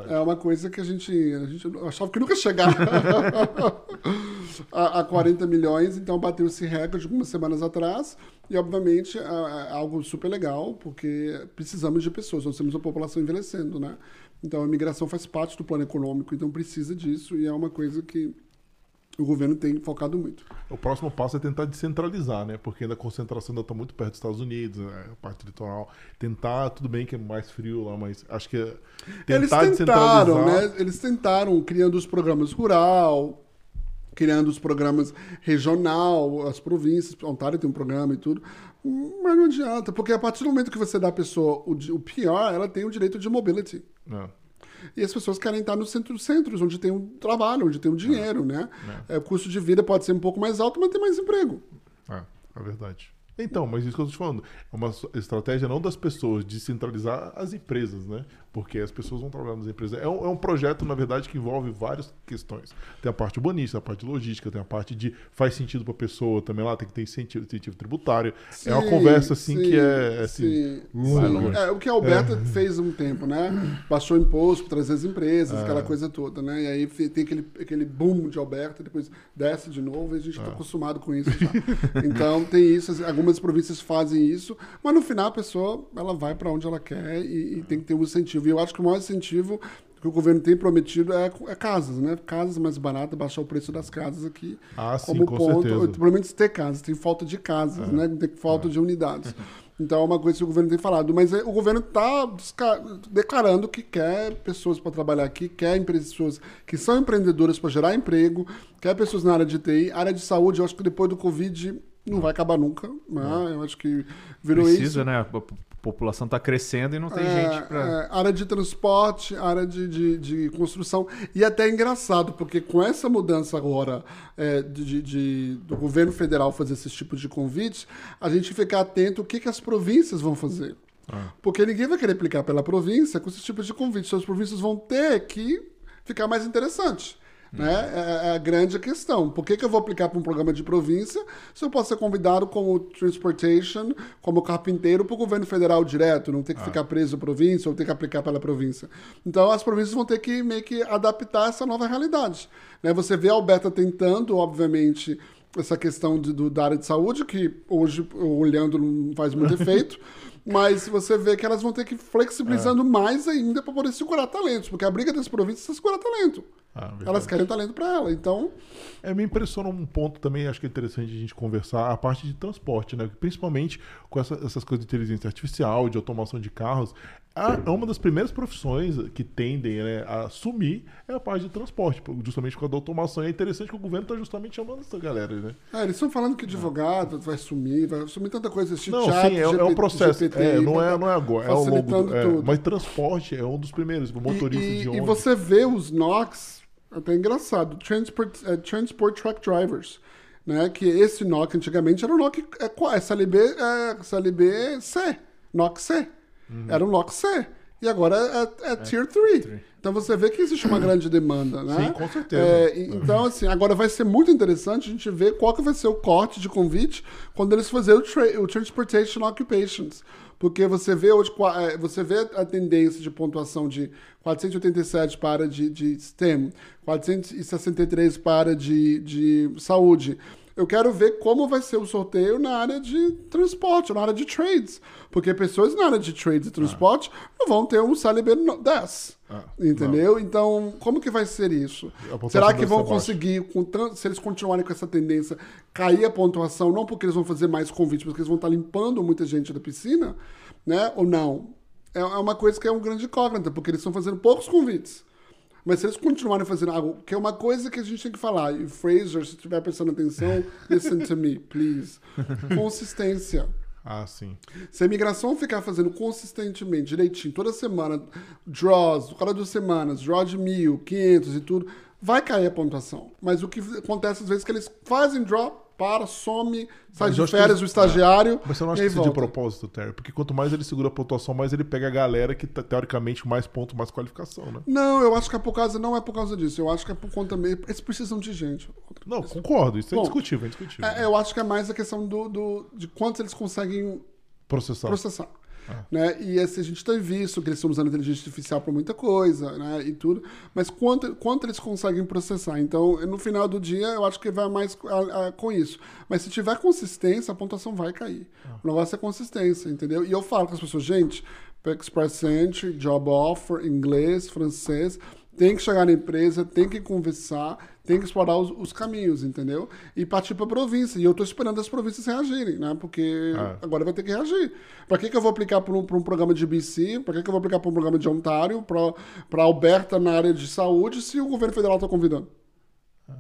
É, é uma coisa que a gente, a gente achava que nunca chegar a, a 40 milhões, então bateu esse recorde algumas semanas atrás. E, obviamente, é, é algo super legal, porque precisamos de pessoas, nós temos uma população envelhecendo, né? Então, a imigração faz parte do plano econômico, então precisa disso, e é uma coisa que o governo tem focado muito.
O próximo passo é tentar descentralizar, né? Porque ainda a concentração ainda está muito perto dos Estados Unidos, né? a parte litoral. Tentar, tudo bem que é mais frio lá, mas acho que é
tentar Eles tentaram, né? Eles tentaram, criando os programas rural, criando os programas regional, as províncias, Ontário tem um programa e tudo, mas não adianta, porque a partir do momento que você dá a pessoa o, o PR, ela tem o direito de mobility. É. E as pessoas querem estar nos centros, centros onde tem um trabalho, onde tem um dinheiro, é. né? É. o custo de vida pode ser um pouco mais alto, mas tem mais emprego.
É, é verdade. Então, mas isso que eu estou te falando, é uma estratégia não das pessoas de centralizar as empresas, né? Porque as pessoas vão trabalhar nas empresas. É um, é um projeto, na verdade, que envolve várias questões. Tem a parte urbanística, a parte logística, tem a parte de faz sentido para a pessoa também lá, tem que ter incentivo, incentivo tributário. Sim, é uma conversa assim sim, que é, é assim,
sim, é, o que a Alberta é. fez um tempo, né? Baixou imposto para trazer as empresas, é. aquela coisa toda, né? E aí tem aquele, aquele boom de Alberta, depois desce de novo, e a gente está é. acostumado com isso já. então tem isso, algumas províncias fazem isso, mas no final a pessoa ela vai para onde ela quer e, e tem que ter um incentivo incentivo. E eu acho que o maior incentivo que o governo tem prometido é, é casas, né? Casas mais baratas, baixar o preço das casas aqui.
Ah, como sim, com ponto. Certeza.
Pelo menos ter casas, tem falta de casas, é. né? Tem falta é. de unidades. Então é uma coisa que o governo tem falado. Mas é, o governo está declarando que quer pessoas para trabalhar aqui, quer pessoas que são empreendedoras para gerar emprego, quer pessoas na área de TI, área de saúde. Eu acho que depois do Covid não vai acabar nunca. Né? Eu acho que virou
Precisa,
isso.
né? População está crescendo e não tem é, gente para.
É, área de transporte, área de, de, de, construção. E até é engraçado, porque com essa mudança agora é, de, de, do governo federal fazer esses tipos de convites, a gente fica atento o que, que as províncias vão fazer. Ah. Porque ninguém vai querer aplicar pela província com esses tipos de convites. Então, as províncias vão ter que ficar mais interessante. Né? É, é, a grande questão. Por que, que eu vou aplicar para um programa de província se eu posso ser convidado como transportation, como carpinteiro para o governo federal direto, não ter que ah. ficar preso província ou ter que aplicar pela província? Então as províncias vão ter que meio que adaptar essa nova realidade. Né? Você vê a Alberta tentando, obviamente, essa questão de, do, da área de saúde, que hoje, olhando, não faz muito efeito. Mas você vê que elas vão ter que ir flexibilizando é. mais ainda para poder segurar talentos, porque a briga das províncias é segurar talento. Ah, elas querem talento para ela, então.
É, me impressiona um ponto também, acho que é interessante a gente conversar, a parte de transporte, né? Principalmente com essa, essas coisas de inteligência artificial, de automação de carros. É uma das primeiras profissões que tendem né, a sumir é a parte de transporte, justamente com a automação. E é interessante que o governo está justamente chamando essa galera, né?
É, eles estão falando que advogado vai sumir, vai sumir tanta coisa. Esse
não, chat, sim, é, GPT, é um processo. GPT, é, não, é, não é agora, é ao longo. É, mas transporte é um dos primeiros, o motorista
e, e,
de ônibus.
E você vê os NOx até engraçado, Transport, uh, Transport Truck Drivers, né? Que esse NOC antigamente era o NOC é, SLB, é, SLB C, NOC C. Uhum. Era um NOC C. E agora é, é, é Tier 3. Então você vê que existe uma grande demanda, né?
Sim, com certeza.
É, então, assim, agora vai ser muito interessante a gente ver qual que vai ser o corte de convite quando eles fizerem o, o Transportation Occupations. Porque você vê hoje, é, você vê a tendência de pontuação de 487 para de, de STEM, 463 para de, de saúde. Eu quero ver como vai ser o sorteio na área de transporte, na área de trades. Porque pessoas na área de trades e transporte ah. não vão ter um CLB 10. Ah, entendeu? Não. Então, como que vai ser isso? Será que vão conseguir, com se eles continuarem com essa tendência, cair a pontuação, não porque eles vão fazer mais convites, porque eles vão estar limpando muita gente da piscina, né? Ou não? é, é uma coisa que é um grande incógnita, porque eles estão fazendo poucos convites. Mas se eles continuarem fazendo algo, que é uma coisa que a gente tem que falar, e Fraser, se estiver prestando atenção, listen to me, please. Consistência.
Ah, sim.
Se a imigração ficar fazendo consistentemente, direitinho, toda semana, draws, cada duas semanas, draw de mil, quinhentos e tudo, vai cair a pontuação. Mas o que acontece às vezes é que eles fazem draw, para, some, sai de férias o estagiário.
É. Mas você não acha que isso é de propósito, Terry? Porque quanto mais ele segura a pontuação, mais ele pega a galera que tá, teoricamente mais ponto, mais qualificação, né?
Não, eu acho que é por causa, não é por causa disso. Eu acho que é por conta mesmo. Eles precisam de gente.
Não, concordo, isso é Bom, discutível, é discutível.
É, eu acho que é mais a questão do, do, de quantos eles conseguem
processar.
processar. É. Né? E assim, a gente tem visto que eles estão usando inteligência artificial para muita coisa, né? E tudo. Mas quanto, quanto eles conseguem processar? Então, no final do dia, eu acho que vai mais a, a, com isso. Mas se tiver consistência, a pontuação vai cair. É. O negócio é consistência, entendeu? E eu falo com as pessoas, gente, Express Entry, Job Offer, inglês, francês, tem que chegar na empresa, tem que conversar, tem que explorar os, os caminhos, entendeu? E partir para a província. E eu estou esperando as províncias reagirem, né? Porque é. agora vai ter que reagir. Para que, que eu vou aplicar para um, um programa de BC? Para que, que eu vou aplicar para um programa de Ontário? Para Alberta na área de saúde, se o governo federal está convidando? É.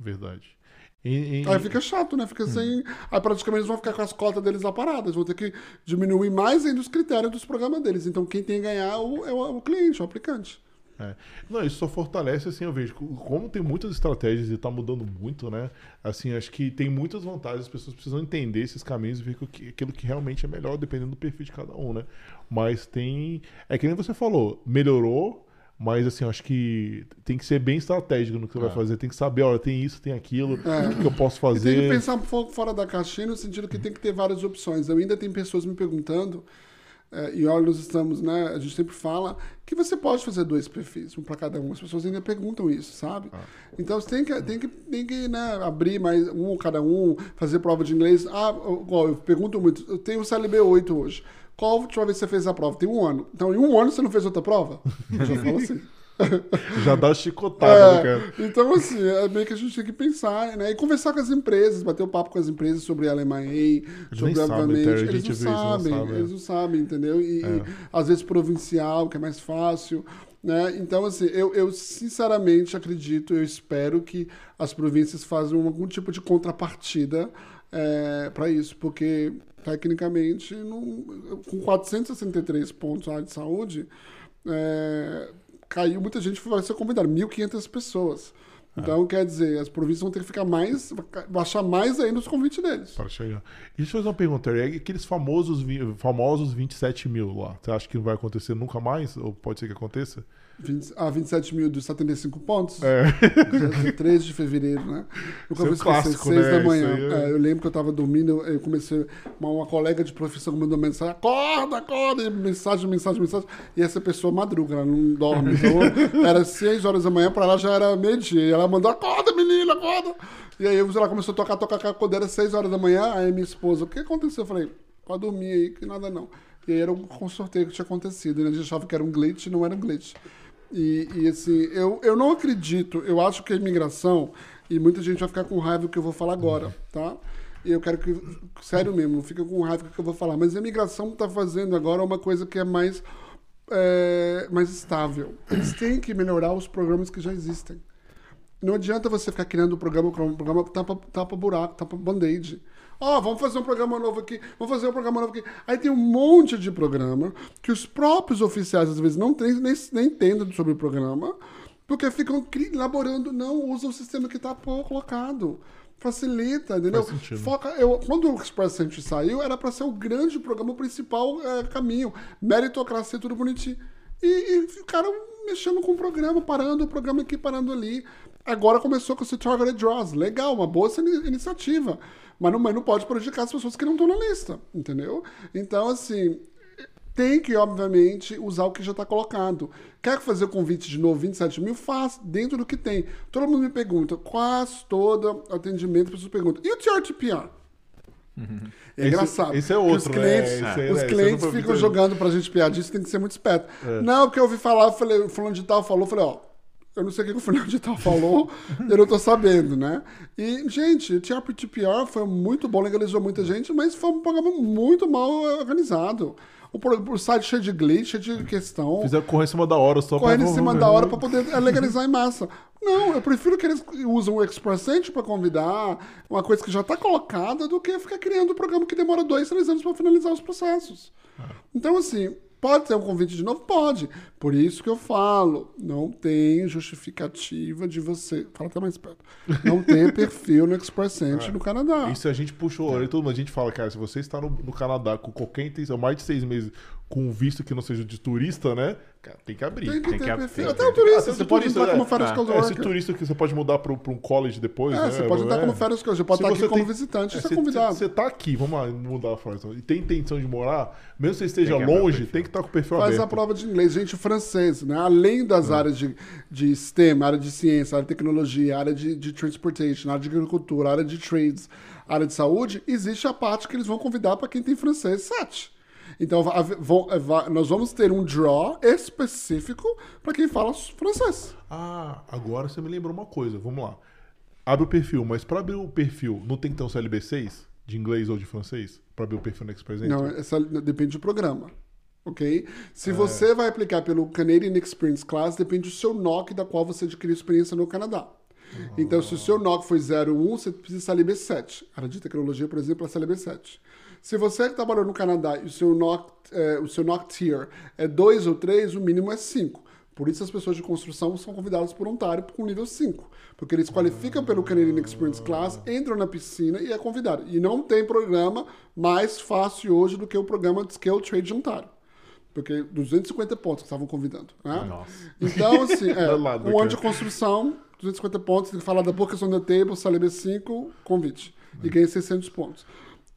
Verdade.
E, e... Aí fica chato, né? Fica hum. sem. Aí praticamente eles vão ficar com as cotas deles lá paradas. Vão ter que diminuir mais ainda os critérios dos programas deles. Então quem tem que ganhar é o, é o cliente, o aplicante.
É. Não, isso só fortalece, assim, eu vejo. Como tem muitas estratégias e está mudando muito, né? Assim, acho que tem muitas vantagens, as pessoas precisam entender esses caminhos e ver que, aquilo que realmente é melhor, dependendo do perfil de cada um, né? Mas tem. É que nem você falou, melhorou, mas assim, acho que tem que ser bem estratégico no que você é. vai fazer. Tem que saber, olha, tem isso, tem aquilo, é. o que, eu posso fazer. E
tem que pensar um pouco fora da caixinha no sentido que tem que ter várias opções. Eu ainda tenho pessoas me perguntando é, e olha, nós estamos, né? A gente sempre fala que você pode fazer dois perfis, um para cada um. As pessoas ainda perguntam isso, sabe? Ah. Então você tem que, tem que, tem que né, abrir mais um cada um, fazer prova de inglês. Ah, igual, eu pergunto muito, eu tenho o CLB 8 hoje. Qual última vez você fez a prova? Tem um ano. Então, em um ano você não fez outra prova? Eu já falo assim.
Já dá chicotada,
é, cara. Então, assim, é meio que a gente tem que pensar, né? E conversar com as empresas, bater o um papo com as empresas sobre a LMA, sobre obviamente. Eles, eles não sabem, não sabe, eles não sabem, entendeu? E, é. e, às vezes provincial, que é mais fácil. Né? Então, assim, eu, eu sinceramente acredito, eu espero que as províncias façam algum tipo de contrapartida é, para isso, porque tecnicamente, não, com 463 pontos na área de saúde, é, caiu, muita gente vai ser convidada, 1.500 pessoas. É. Então, quer dizer, as províncias vão ter que ficar mais, baixar mais ainda os convites deles.
Para chegar. E deixa eu fazer uma pergunta, é aqueles famosos, famosos 27 mil lá, você acha que não vai acontecer nunca mais? Ou pode ser que aconteça?
20, ah, 27 mil dos 75 pontos? É. 13 de fevereiro, né? Eu comecei clássico, 6 né? da manhã. É... É, eu lembro que eu estava dormindo, eu comecei. Uma, uma colega de profissão me mandou mensagem: acorda, acorda! E mensagem, mensagem, mensagem. E essa pessoa madruga, ela não dorme. Então, era 6 horas da manhã, para ela já era meio-dia. E ela mandou: acorda, menina, acorda! E aí ela começou a tocar, tocar, quando era 6 horas da manhã. Aí minha esposa: o que aconteceu? Eu falei: pode dormir aí, que nada não. E aí era um sorteio que tinha acontecido. E a gente achava que era um glitch, não era um glitch. E, e, assim, eu, eu não acredito, eu acho que a imigração, e muita gente vai ficar com raiva do que eu vou falar agora, tá? E eu quero que, sério mesmo, não fica com raiva do que eu vou falar, mas a imigração está fazendo agora uma coisa que é mais, é, mais estável. Eles têm que melhorar os programas que já existem. Não adianta você ficar criando um programa, um programa tapa, tapa buraco, tapa band-aid. Ó, oh, vamos fazer um programa novo aqui, vamos fazer um programa novo aqui. Aí tem um monte de programa que os próprios oficiais às vezes não tem, nem, nem entendem sobre o programa, porque ficam elaborando, não, usa o sistema que está colocado. Facilita, entendeu? Foca, eu, quando o Express Entry saiu, era para ser o grande programa, o principal é, caminho. Meritocracia, tudo bonitinho. E, e ficaram mexendo com o programa, parando o programa aqui, parando ali. Agora começou com esse Targeted Draws. Legal, uma boa iniciativa mas não, mas não pode prejudicar as pessoas que não estão na lista, entendeu? Então, assim, tem que, obviamente, usar o que já está colocado. Quer fazer o convite de novo, 27 mil? Faz, dentro do que tem. Todo mundo me pergunta, quase todo atendimento, as pessoas perguntam, e o TRTPR? Uhum. É esse, engraçado.
Esse é outro,
os clientes, né? os é, clientes ficam jogando pra gente piadista, tem que ser muito esperto. É. Não, porque eu ouvi falar, falei, falando de tal, falou, falei, ó, eu não sei o que o Fernando de Tal falou, eu não tô sabendo, né? E, gente, o TRPTPR foi muito bom, legalizou muita gente, mas foi um programa muito mal organizado. O, o site cheio de glitch, cheio de questão.
Fizeram correr em cima da hora só
Correndo em cima da hora para poder legalizar em massa. Não, eu prefiro que eles usem o Express Entry para convidar uma coisa que já está colocada do que ficar criando um programa que demora dois, três anos para finalizar os processos. Ah. Então, assim, Pode ter um convite de novo? Pode. Por isso que eu falo, não tem justificativa de você. Fala até mais perto. Não tem perfil no Express Entry é. no Canadá.
Isso a gente puxou, é. todo mundo, a gente fala, cara, se você está no, no Canadá com qualquer intenção, mais de seis meses com visto que não seja de turista, né? Cara, tem que abrir.
Tem que
tem
ter que perfil. Até o turista. você pode entrar como férias
é. é, Esse turista que você pode mudar para um college depois,
é,
né?
Você pode entrar é. como férias Você pode se estar aqui como visitante, é, você é convidado.
Você está aqui, vamos lá, mudar a frase. E tem intenção de morar, mesmo que você esteja tem longe, tem que estar com o perfil
Faz
aberto.
Faz a prova de inglês. Gente, francês, né? Além das é. áreas de, de STEM, área de ciência, área de tecnologia, área de, de transportation, área de agricultura, área de trades, área de saúde, existe a parte que eles vão convidar para quem tem francês 7. Então, nós vamos ter um draw específico para quem fala francês.
Ah, agora você me lembrou uma coisa. Vamos lá. Abre o perfil, mas para abrir o perfil, não tem que ter um CLB 6 de inglês ou de francês? Para abrir o perfil no Express
Não, essa, depende do programa. Ok? Se é... você vai aplicar pelo Canadian Experience Class, depende do seu NOC da qual você adquiriu experiência no Canadá. Então, se o seu NOC foi 01, você precisa CLB 7. A área de tecnologia, por exemplo, é CLB 7. Se você trabalhou no Canadá e o seu NOC, é, o seu NOC Tier é 2 ou 3, o mínimo é 5. Por isso as pessoas de construção são convidadas por voluntário com nível 5. Porque eles qualificam pelo Canadian Experience Class, entram na piscina e é convidado. E não tem programa mais fácil hoje do que o programa de Scale Trade de Ontário. Porque 250 pontos que estavam convidando. Né? Nossa. Então, assim, é, um ano de construção, 250 pontos, tem que falar da Books on the Table, Salib 5, convite. E ganha 600 pontos.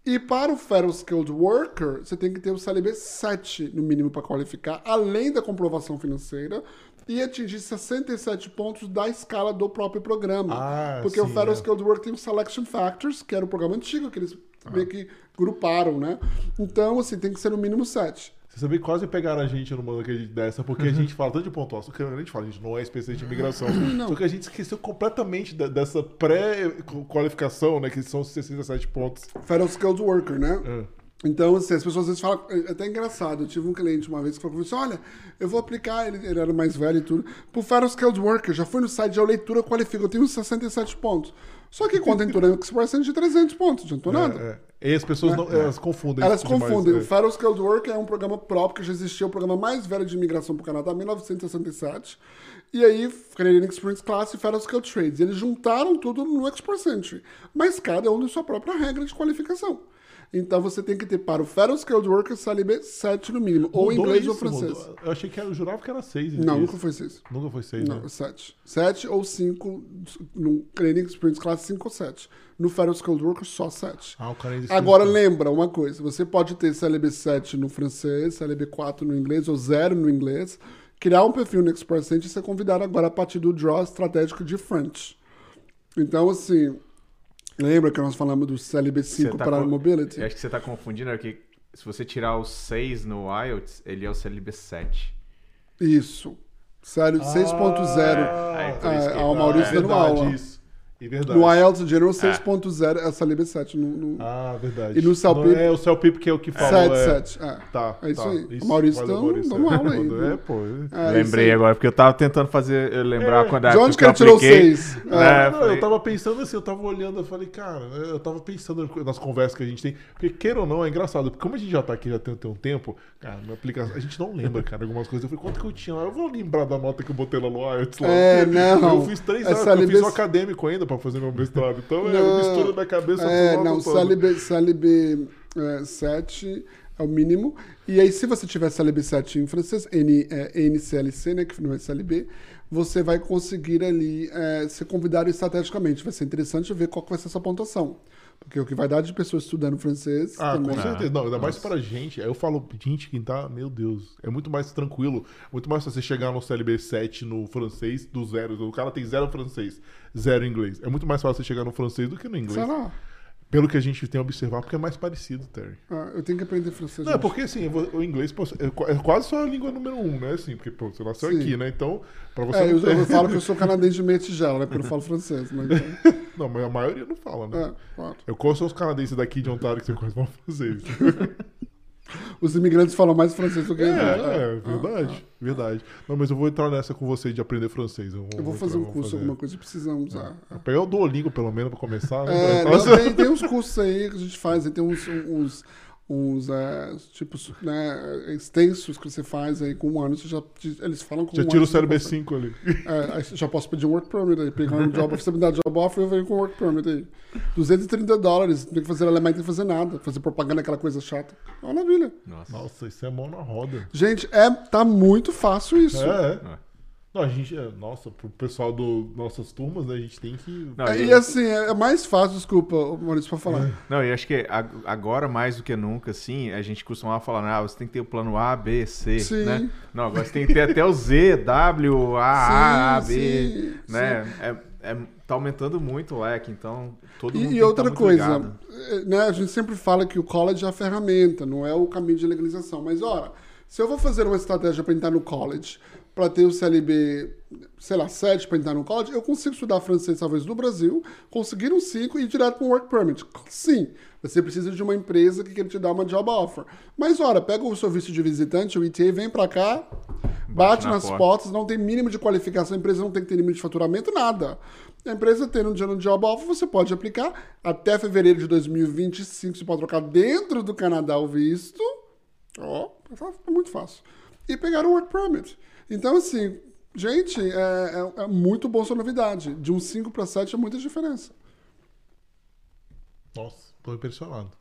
E para o Federal Skilled Worker, você tem que ter o CLB 7 no mínimo para qualificar, além da comprovação financeira, e atingir 67 pontos da escala do próprio programa. Ah, Porque sim, o Federal é. Skilled Worker tem o Selection Factors, que era o programa antigo que eles ah. meio que gruparam, né? Então, assim, tem que ser no mínimo 7.
Você sabia que quase pegaram a gente numa dessa, porque a gente fala tanto de pontuação, que a gente fala, a gente não é especialista em imigração. Não. Só que a gente esqueceu completamente dessa pré-qualificação, né? Que são 67 pontos.
Federal Skilled Worker, né? É. Então, assim, as pessoas às vezes falam. É até engraçado. Eu tive um cliente uma vez que falou assim: olha, eu vou aplicar, ele, ele era mais velho e tudo, pro Federal Skilled Worker. Já fui no site, já leitura qualifica, eu tenho 67 pontos. Só que quando entrou no Express, de 300 pontos, não adiantou nada. É,
é. E as pessoas né? não, elas confundem.
Elas confundem. Demais, o Federal Skilled Worker é um programa próprio que já existia, o programa mais velho de imigração para o Canadá, 1967. E aí, Canadian Experience Class e Federal Skilled Trades. Eles juntaram tudo no Express Entry. Mas cada um tem sua própria regra de qualificação. Então você tem que ter para o Federal Skilled Worker CLB 7 no mínimo, mudou ou inglês isso, ou francês.
Mudou. Eu achei que era, eu jurava que era 6.
Não, nunca foi 6.
Nunca foi 6, Não,
né? 7. 7 ou 5 no Canadian Experience Class 5 ou 7. No Federal Skilled Worker só 7. Ah, o Canadian Agora lembra uma coisa, você pode ter CLB 7 no francês, CLB 4 no inglês ou 0 no inglês, criar um perfil no Express Entry e ser convidado agora a partir do Draw Estratégico de French. Então, assim, Lembra que nós falamos do CLB5 tá para com... Mobility?
Eu acho que você está confundindo, porque se você tirar o 6 no IELTS, ele é o CLB7.
Isso. Sério, 6.0. Ah, é, é, ao Maurício é, dando aula. Isso.
É verdade.
No IELTS General 6.0 é essa Libre 7. No, no...
Ah, verdade.
E no Celpip...
É o Celpip que é o que fala.
7, é... 7. É.
Tá,
é isso
tá.
aí. Isso, o Maurício tá dando aula aí.
É, pô.
É, Lembrei agora, porque eu tava tentando fazer, lembrar é. quando a
De onde que ele tirou 6?
Né? É. Não, eu tava pensando assim, eu tava olhando, eu falei, cara, eu tava pensando nas conversas que a gente tem. Porque, queira ou não, é engraçado. Porque como a gente já tá aqui já tem, tem um tempo, cara, minha aplicação, a gente não lembra, cara, algumas coisas. Eu falei, quanto que eu tinha lá? Eu vou lembrar da nota que eu botei lá no IELTS. Lá,
é, não.
Eu fiz três anos, eu fiz um acadêmico ainda pra fazer meu mestrado? Então é uma mistura da cabeça
É, não, Salib, Salib é, 7 é o mínimo. E aí, se você tiver Salib 7 em francês, N, é, NCLC, né, que não é Salib, você vai conseguir ali é, ser convidado estrategicamente. Vai ser interessante ver qual vai ser a sua pontuação. Porque o que vai dar de pessoas estudando francês.
Ah, também. com certeza. Não, ainda mais pra gente. Eu falo, gente, quem tá. Meu Deus. É muito mais tranquilo. Muito mais você chegar no CLB 7 no francês do zero. O cara tem zero francês, zero inglês. É muito mais fácil você chegar no francês do que no inglês.
Será?
Pelo que a gente tem observado, porque é mais parecido, Terry.
Ah, eu tenho que aprender francês.
Não, é porque assim, o inglês pô, é, é quase só a língua número um, né? Assim, porque pô, você nasceu Sim. aqui, né? Então, pra você.
É, eu, eu, falo que eu sou canadense de meia tigela, né? Porque eu não falo francês. Mas...
não, mas a maioria não fala, né?
É, claro.
Eu conheço os canadenses daqui de Ontário que você conhece vão fazer isso.
os imigrantes falam mais francês do que...
É, é, verdade, ah, verdade. Não, mas eu vou entrar nessa com você de aprender francês.
Eu vou, eu vou fazer um curso, fazer. alguma coisa, precisamos. É.
Ah. Pegar o Duolingo, pelo menos, pra começar.
Né? É, não, tem, tem uns cursos aí que a gente faz, tem uns... uns uns é, tipos né, extensos que você faz aí com um ano, você já, eles falam com
já
um
tira o cérebro B5 ali.
É, já posso pedir um work permit aí, pegar um job, você me dá job offer, eu venho com um work permit aí. 230 dólares, não tem que fazer alemão, não tem que fazer nada, fazer propaganda, aquela coisa chata. É uma maravilha.
Nossa. Nossa, isso é mão na roda.
Gente, é, tá muito fácil isso.
É, é. Não, a gente, é, nossa, pro pessoal do nossas turmas, né, a gente tem que.
Não, é, e assim, é mais fácil, desculpa, Maurício, pra falar.
Não, e acho que agora, mais do que nunca, assim, a gente costumava falar, ah, você tem que ter o plano A, B, C, sim. né? Não, agora você tem que ter até o Z, W, A, sim, A, B, sim, né? Sim. É, é, tá aumentando muito o leque, então todo mundo E,
e outra coisa, é, né, a gente sempre fala que o college é a ferramenta, não é o caminho de legalização. Mas, ora, se eu vou fazer uma estratégia para entrar no college para ter o CLB, sei lá, 7 para entrar no college, eu consigo estudar francês talvez no Brasil, conseguir um 5 e ir direto para um work permit. Sim, você precisa de uma empresa que quer te dar uma job offer. Mas, ora, pega o seu visto de visitante, o ETA, vem para cá, bate, bate na nas porta. portas, não tem mínimo de qualificação, a empresa não tem que ter mínimo de faturamento, nada. A empresa tendo um dia no job offer, você pode aplicar até fevereiro de 2025, você pode trocar dentro do Canadá o visto. Ó, oh, é muito fácil. E pegar o work permit. Então, assim, gente, é, é, é muito boa essa novidade. De um 5 para 7 é muita diferença.
Nossa, tô impressionado.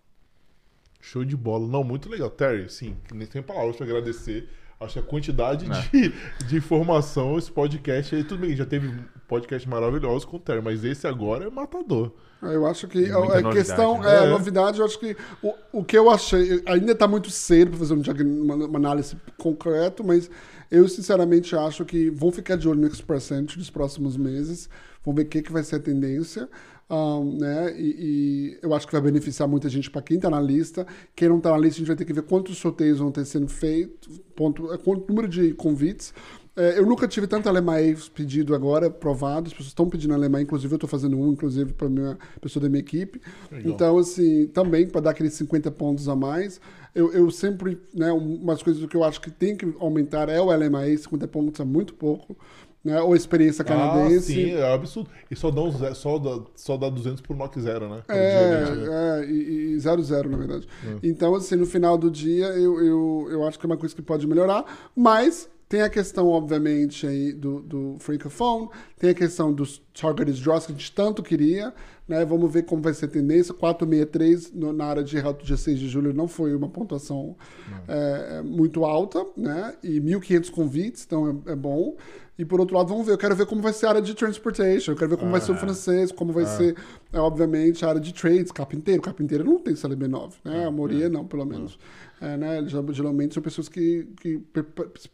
Show de bola. Não, muito legal. Terry, sim, nem tem palavras para agradecer. Acho que a quantidade é. de, de informação, esse podcast aí, tudo bem, já teve podcast maravilhoso com o Terry, mas esse agora é matador.
Eu acho que a, a questão né? é, é novidade. Eu acho que o, o que eu achei ainda está muito cedo para fazer um, uma, uma análise concreta, mas eu, sinceramente, acho que vão ficar de olho no X% nos próximos meses. Vão ver o que, que vai ser a tendência. Um, né? E, e, eu acho que vai beneficiar muita gente para quem está na lista. Quem não está na lista, a gente vai ter que ver quantos sorteios vão ter sendo feitos, é, quanto número de convites. É, eu nunca tive tanto Alemanha pedido agora, provado. As pessoas estão pedindo Alemanha, inclusive eu estou fazendo um, inclusive, para a pessoa da minha equipe. Legal. Então, assim, também para dar aqueles 50 pontos a mais. Eu, eu sempre, né, umas coisas que eu acho que tem que aumentar é o LMA, 50 pontos é muito pouco. Né, ou experiência ah, canadense. Ah,
sim, é absurdo. E só dá, só dá, só dá 200 por NOC zero, né?
É, né? é, e 0 zero, na verdade. É. Então, assim, no final do dia, eu, eu, eu acho que é uma coisa que pode melhorar, mas tem a questão, obviamente, aí do, do Francophone, tem a questão dos Targeted Draws que a gente tanto queria, né? Vamos ver como vai ser a tendência. 463 no, na área de reto dia 6 de julho não foi uma pontuação é, muito alta, né? E 1.500 convites, então é, é, bom. E por outro lado, vamos ver. Eu quero ver como vai ser a área de transportation, eu quero ver como ah, vai ser o francês, como vai ah. ser, é, obviamente, a área de trades, carpinteiro. Carpinteiro não tem CLB 9, né? A maioria não, pelo menos. É, né? Geralmente são pessoas que, que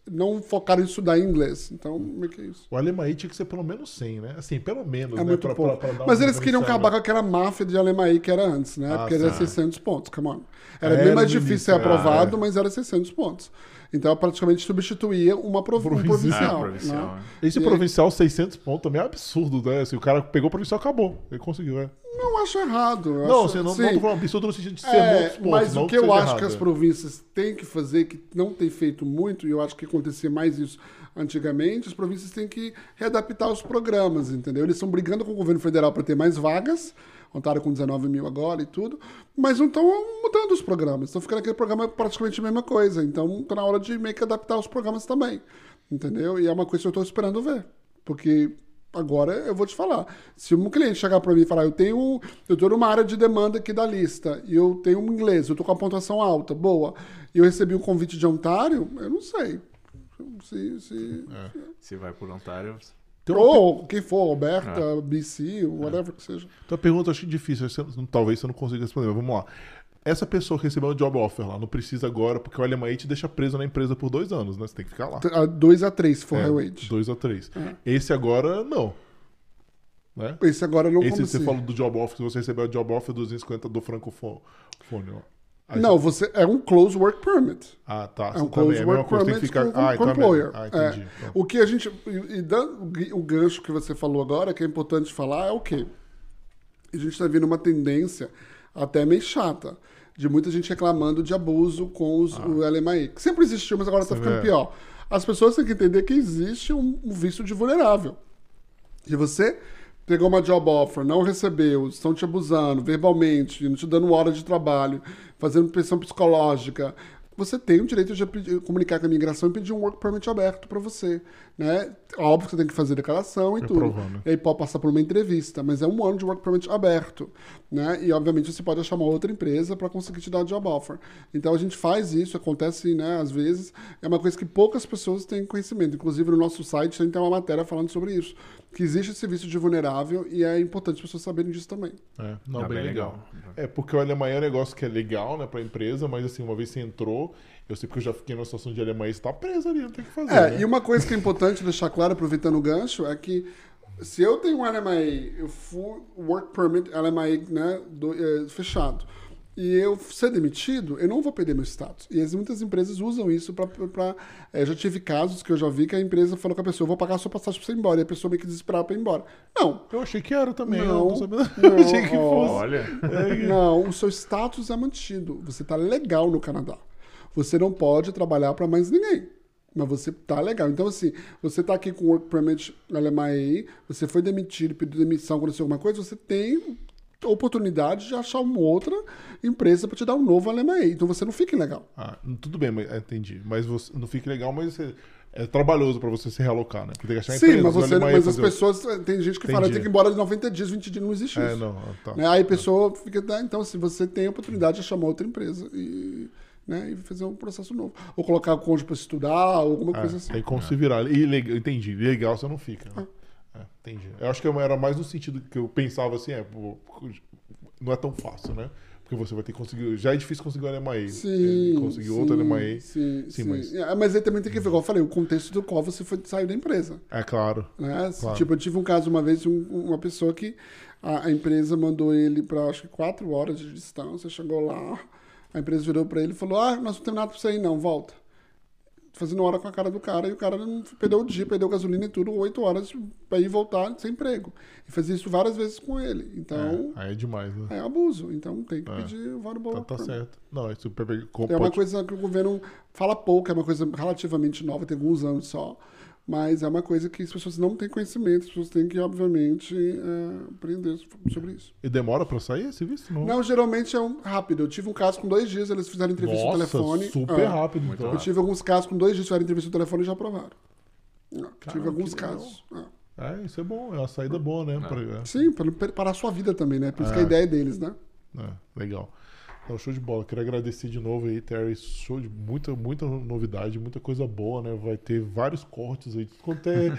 não focaram em estudar inglês. Então, como é que é isso?
O Alemaí tinha que ser pelo menos 100, né? Assim, pelo menos,
é
né?
Muito pra, pouco. Pra, pra Mas eles queriam acabar com aquela máfia de Alemaí que era antes, né? Ah, Porque era 600 pontos, come on. Era é, bem mais difícil ser aprovado, ah, é. mas era 600 pontos. Então, praticamente substituía uma prov provincial. Um provincial, né? provincial né?
Esse e provincial 600 pontos também é absurdo, né? Assim, o cara pegou o provincial acabou. Ele conseguiu, né?
Não acho errado. Eu
não,
acho,
você não, não tô falando absurdo no sentido de ser é, pontos.
Mas
o
que, eu acho errado, que as províncias têm que fazer, que não tem feito muito, e eu acho que acontecia mais isso antigamente, as províncias têm que readaptar os programas, entendeu? Eles estão brigando com o governo federal para ter mais vagas, Ontário com 19 mil agora e tudo, mas não estão mudando os programas, estão ficando aquele programa praticamente a mesma coisa. Então está na hora de meio que adaptar os programas também, entendeu? E é uma coisa que eu estou esperando ver, porque agora eu vou te falar. Se um cliente chegar para mim e falar, eu tenho, eu estou numa área de demanda aqui da lista e eu tenho um inglês, eu estou com a pontuação alta, boa, e eu recebi um convite de Ontário, eu não sei. Se, se,
é. se vai por Ontário.
Então, Ou quem for, Alberta, é. BC, whatever é. que seja.
Então a pergunta eu acho difícil, talvez você não consiga responder, mas vamos lá. Essa pessoa que recebeu um job offer lá, não precisa agora, porque o LMI te deixa preso na empresa por dois anos, né? Você tem que ficar lá.
Dois a três, se for é, high wage.
Dois a três. É. Esse agora, não. Né?
Esse agora não
Esse você falou do job offer, se você recebeu o job offer 250 do francofone.
Aí não, você é um close work permit.
Ah, tá.
É um close é work permit ficar... com, ah, com então employer. Ah, entendi. É. Então. O que a gente e dando o gancho que você falou agora, que é importante falar, é o quê? A gente está vendo uma tendência até meio chata de muita gente reclamando de abuso com os, ah. o LMAI. Que sempre existiu, mas agora está ficando é. pior. As pessoas têm que entender que existe um, um vício de vulnerável. E você pegou uma job offer, não recebeu, estão te abusando verbalmente, não te dando hora de trabalho, fazendo pressão psicológica, você tem o direito de comunicar com a imigração e pedir um work permit aberto para você. Né? Óbvio que você tem que fazer declaração e é tudo. Provando. E aí pode passar por uma entrevista, mas é um ano de work permit aberto. Né? E obviamente você pode achar uma outra empresa para conseguir te dar o job offer. Então a gente faz isso, acontece né, às vezes. É uma coisa que poucas pessoas têm conhecimento. Inclusive no nosso site a gente tem uma matéria falando sobre isso. Que existe esse serviço de vulnerável e é importante as pessoas saberem disso também.
É, não, ah, bem, bem legal. legal. É, porque o Alemanha é um negócio que é legal né, para a empresa, mas assim, uma vez você entrou, eu sei porque eu já fiquei numa situação de Alemanha e está preso ali, não tem o que fazer.
É,
né?
e uma coisa que é importante deixar claro, aproveitando o gancho, é que se eu tenho um LMA, eu fui work permit LMA né, do, é, fechado, e eu ser demitido, eu não vou perder meu status. E as, muitas empresas usam isso para. É, já tive casos que eu já vi que a empresa falou com a pessoa: vou pagar a sua passagem para você ir embora. E a pessoa meio que desesperada para ir embora. Não.
Eu achei que era também.
Não,
eu
não, não achei que fosse. Olha. Não, o seu status é mantido. Você está legal no Canadá. Você não pode trabalhar para mais ninguém. Mas você tá legal. Então, assim, você tá aqui com o Work Permit na Alemanha, você foi demitido, pediu demissão, aconteceu alguma coisa, você tem oportunidade de achar uma outra empresa para te dar um novo Alemanha. Então você não fica legal.
Ah, tudo bem, mas, entendi. Mas você não fica legal, mas você, é trabalhoso para você se realocar, né? Porque tem que achar
Sim, empresa, mas, você, mas as pessoas. Tem gente que entendi. fala tem que ir embora de 90 dias, 20 dias, não existe é, isso. Não, tá. Né? Aí a pessoa fica. Né? Então, se assim, você tem a oportunidade de chamar outra empresa e né, e fazer um processo novo. Ou colocar o cônjuge para estudar, ou alguma é, coisa assim.
Tem como se virar. E legal, entendi. Legal você não fica. Né? Ah. É, entendi. Eu acho que era mais no sentido que eu pensava assim, é, não é tão fácil, né? Porque você vai ter que conseguir. Já é difícil conseguir o LMAE.
Sim.
Conseguir sim, outro LMAE.
Sim, sim, sim. Mas... É, mas aí também tem que ver, igual eu falei, o contexto do qual você foi, saiu da empresa.
É claro.
Né?
claro.
Tipo, eu tive um caso uma vez de um, uma pessoa que a, a empresa mandou ele para acho que quatro horas de distância, chegou lá. A empresa virou para ele e falou: Ah, nós não temos nada para você ir, não, volta. Fazendo hora com a cara do cara e o cara perdeu o dia, perdeu gasolina e tudo, oito horas para ir voltar sem emprego. E fazia isso várias vezes com ele. Então.
É, aí é demais, né?
É abuso. Então tem que é. pedir o
Tá, tá certo. Não, é super. É
uma coisa que o governo fala pouco, é uma coisa relativamente nova, tem alguns anos só. Mas é uma coisa que as pessoas não têm conhecimento, as pessoas têm que, obviamente, é, aprender sobre isso.
E demora para sair esse visto?
Não? não, geralmente é um rápido. Eu tive um caso com dois dias, eles fizeram entrevista
Nossa,
no telefone.
super é. rápido, então.
Eu tive alguns casos com dois dias, fizeram entrevista no telefone e já aprovaram. tive alguns casos.
É. é. isso é bom, é uma saída boa, né? Pra,
é. Sim, para, para a sua vida também, né? Por isso que a é. ideia é deles, né?
legal. Então, show de bola. Quero agradecer de novo aí, Terry. Show de muita, muita novidade, muita coisa boa, né? Vai ter vários cortes aí. Quanto é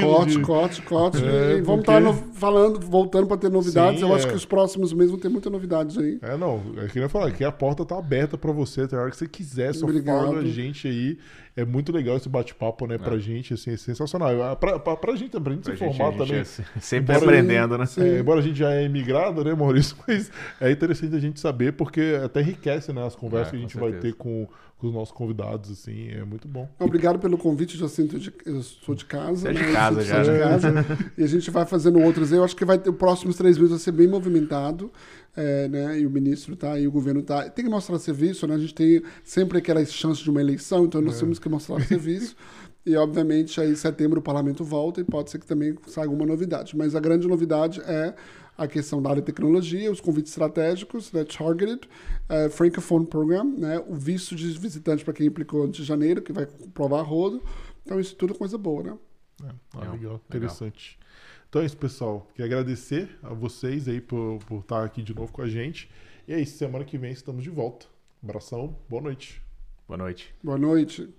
corte, de... corte, corte. É, vamos estar tá falando, voltando para ter novidades. Sim, Eu é. acho que os próximos meses vão ter muitas novidades aí.
É, não. Eu queria falar que a porta tá aberta para você, tem hora que você quiser, só Obrigado. fala a gente aí. É muito legal esse bate-papo, né, é. pra gente, assim, é sensacional. Pra, pra, pra gente, pra gente pra se informar também. É
sempre embora, aprendendo, né?
É, embora a gente já é imigrado, né, Maurício? Mas é interessante a gente saber, porque até enriquece, né, as conversas é, que a gente vai ter com, com, os nossos convidados, assim, é muito bom.
Obrigado pelo convite, de, eu sou de casa. Você
é de né? casa já.
De casa, e a gente vai fazendo outros. Eu acho que vai ter, os próximos três meses vai ser bem movimentado é, né, e o ministro tá, e o governo tá. Tem que mostrar serviço, né? A gente tem sempre aquelas chances de uma eleição, então nós é. temos que mostrar serviço. E, obviamente, aí em setembro o parlamento volta e pode ser que também saia alguma novidade. Mas a grande novidade é a questão da área de tecnologia, os convites estratégicos, né, Targeted, uh, Francophone Program, né, o visto de visitante para quem implicou antes de janeiro, que vai provar rodo. Então, isso tudo é coisa boa, né?
É, ah, legal, interessante. Então é isso, pessoal. Queria agradecer a vocês aí por, por estar aqui de novo com a gente. E é isso, semana que vem estamos de volta. abração, boa noite.
Boa noite.
Boa noite.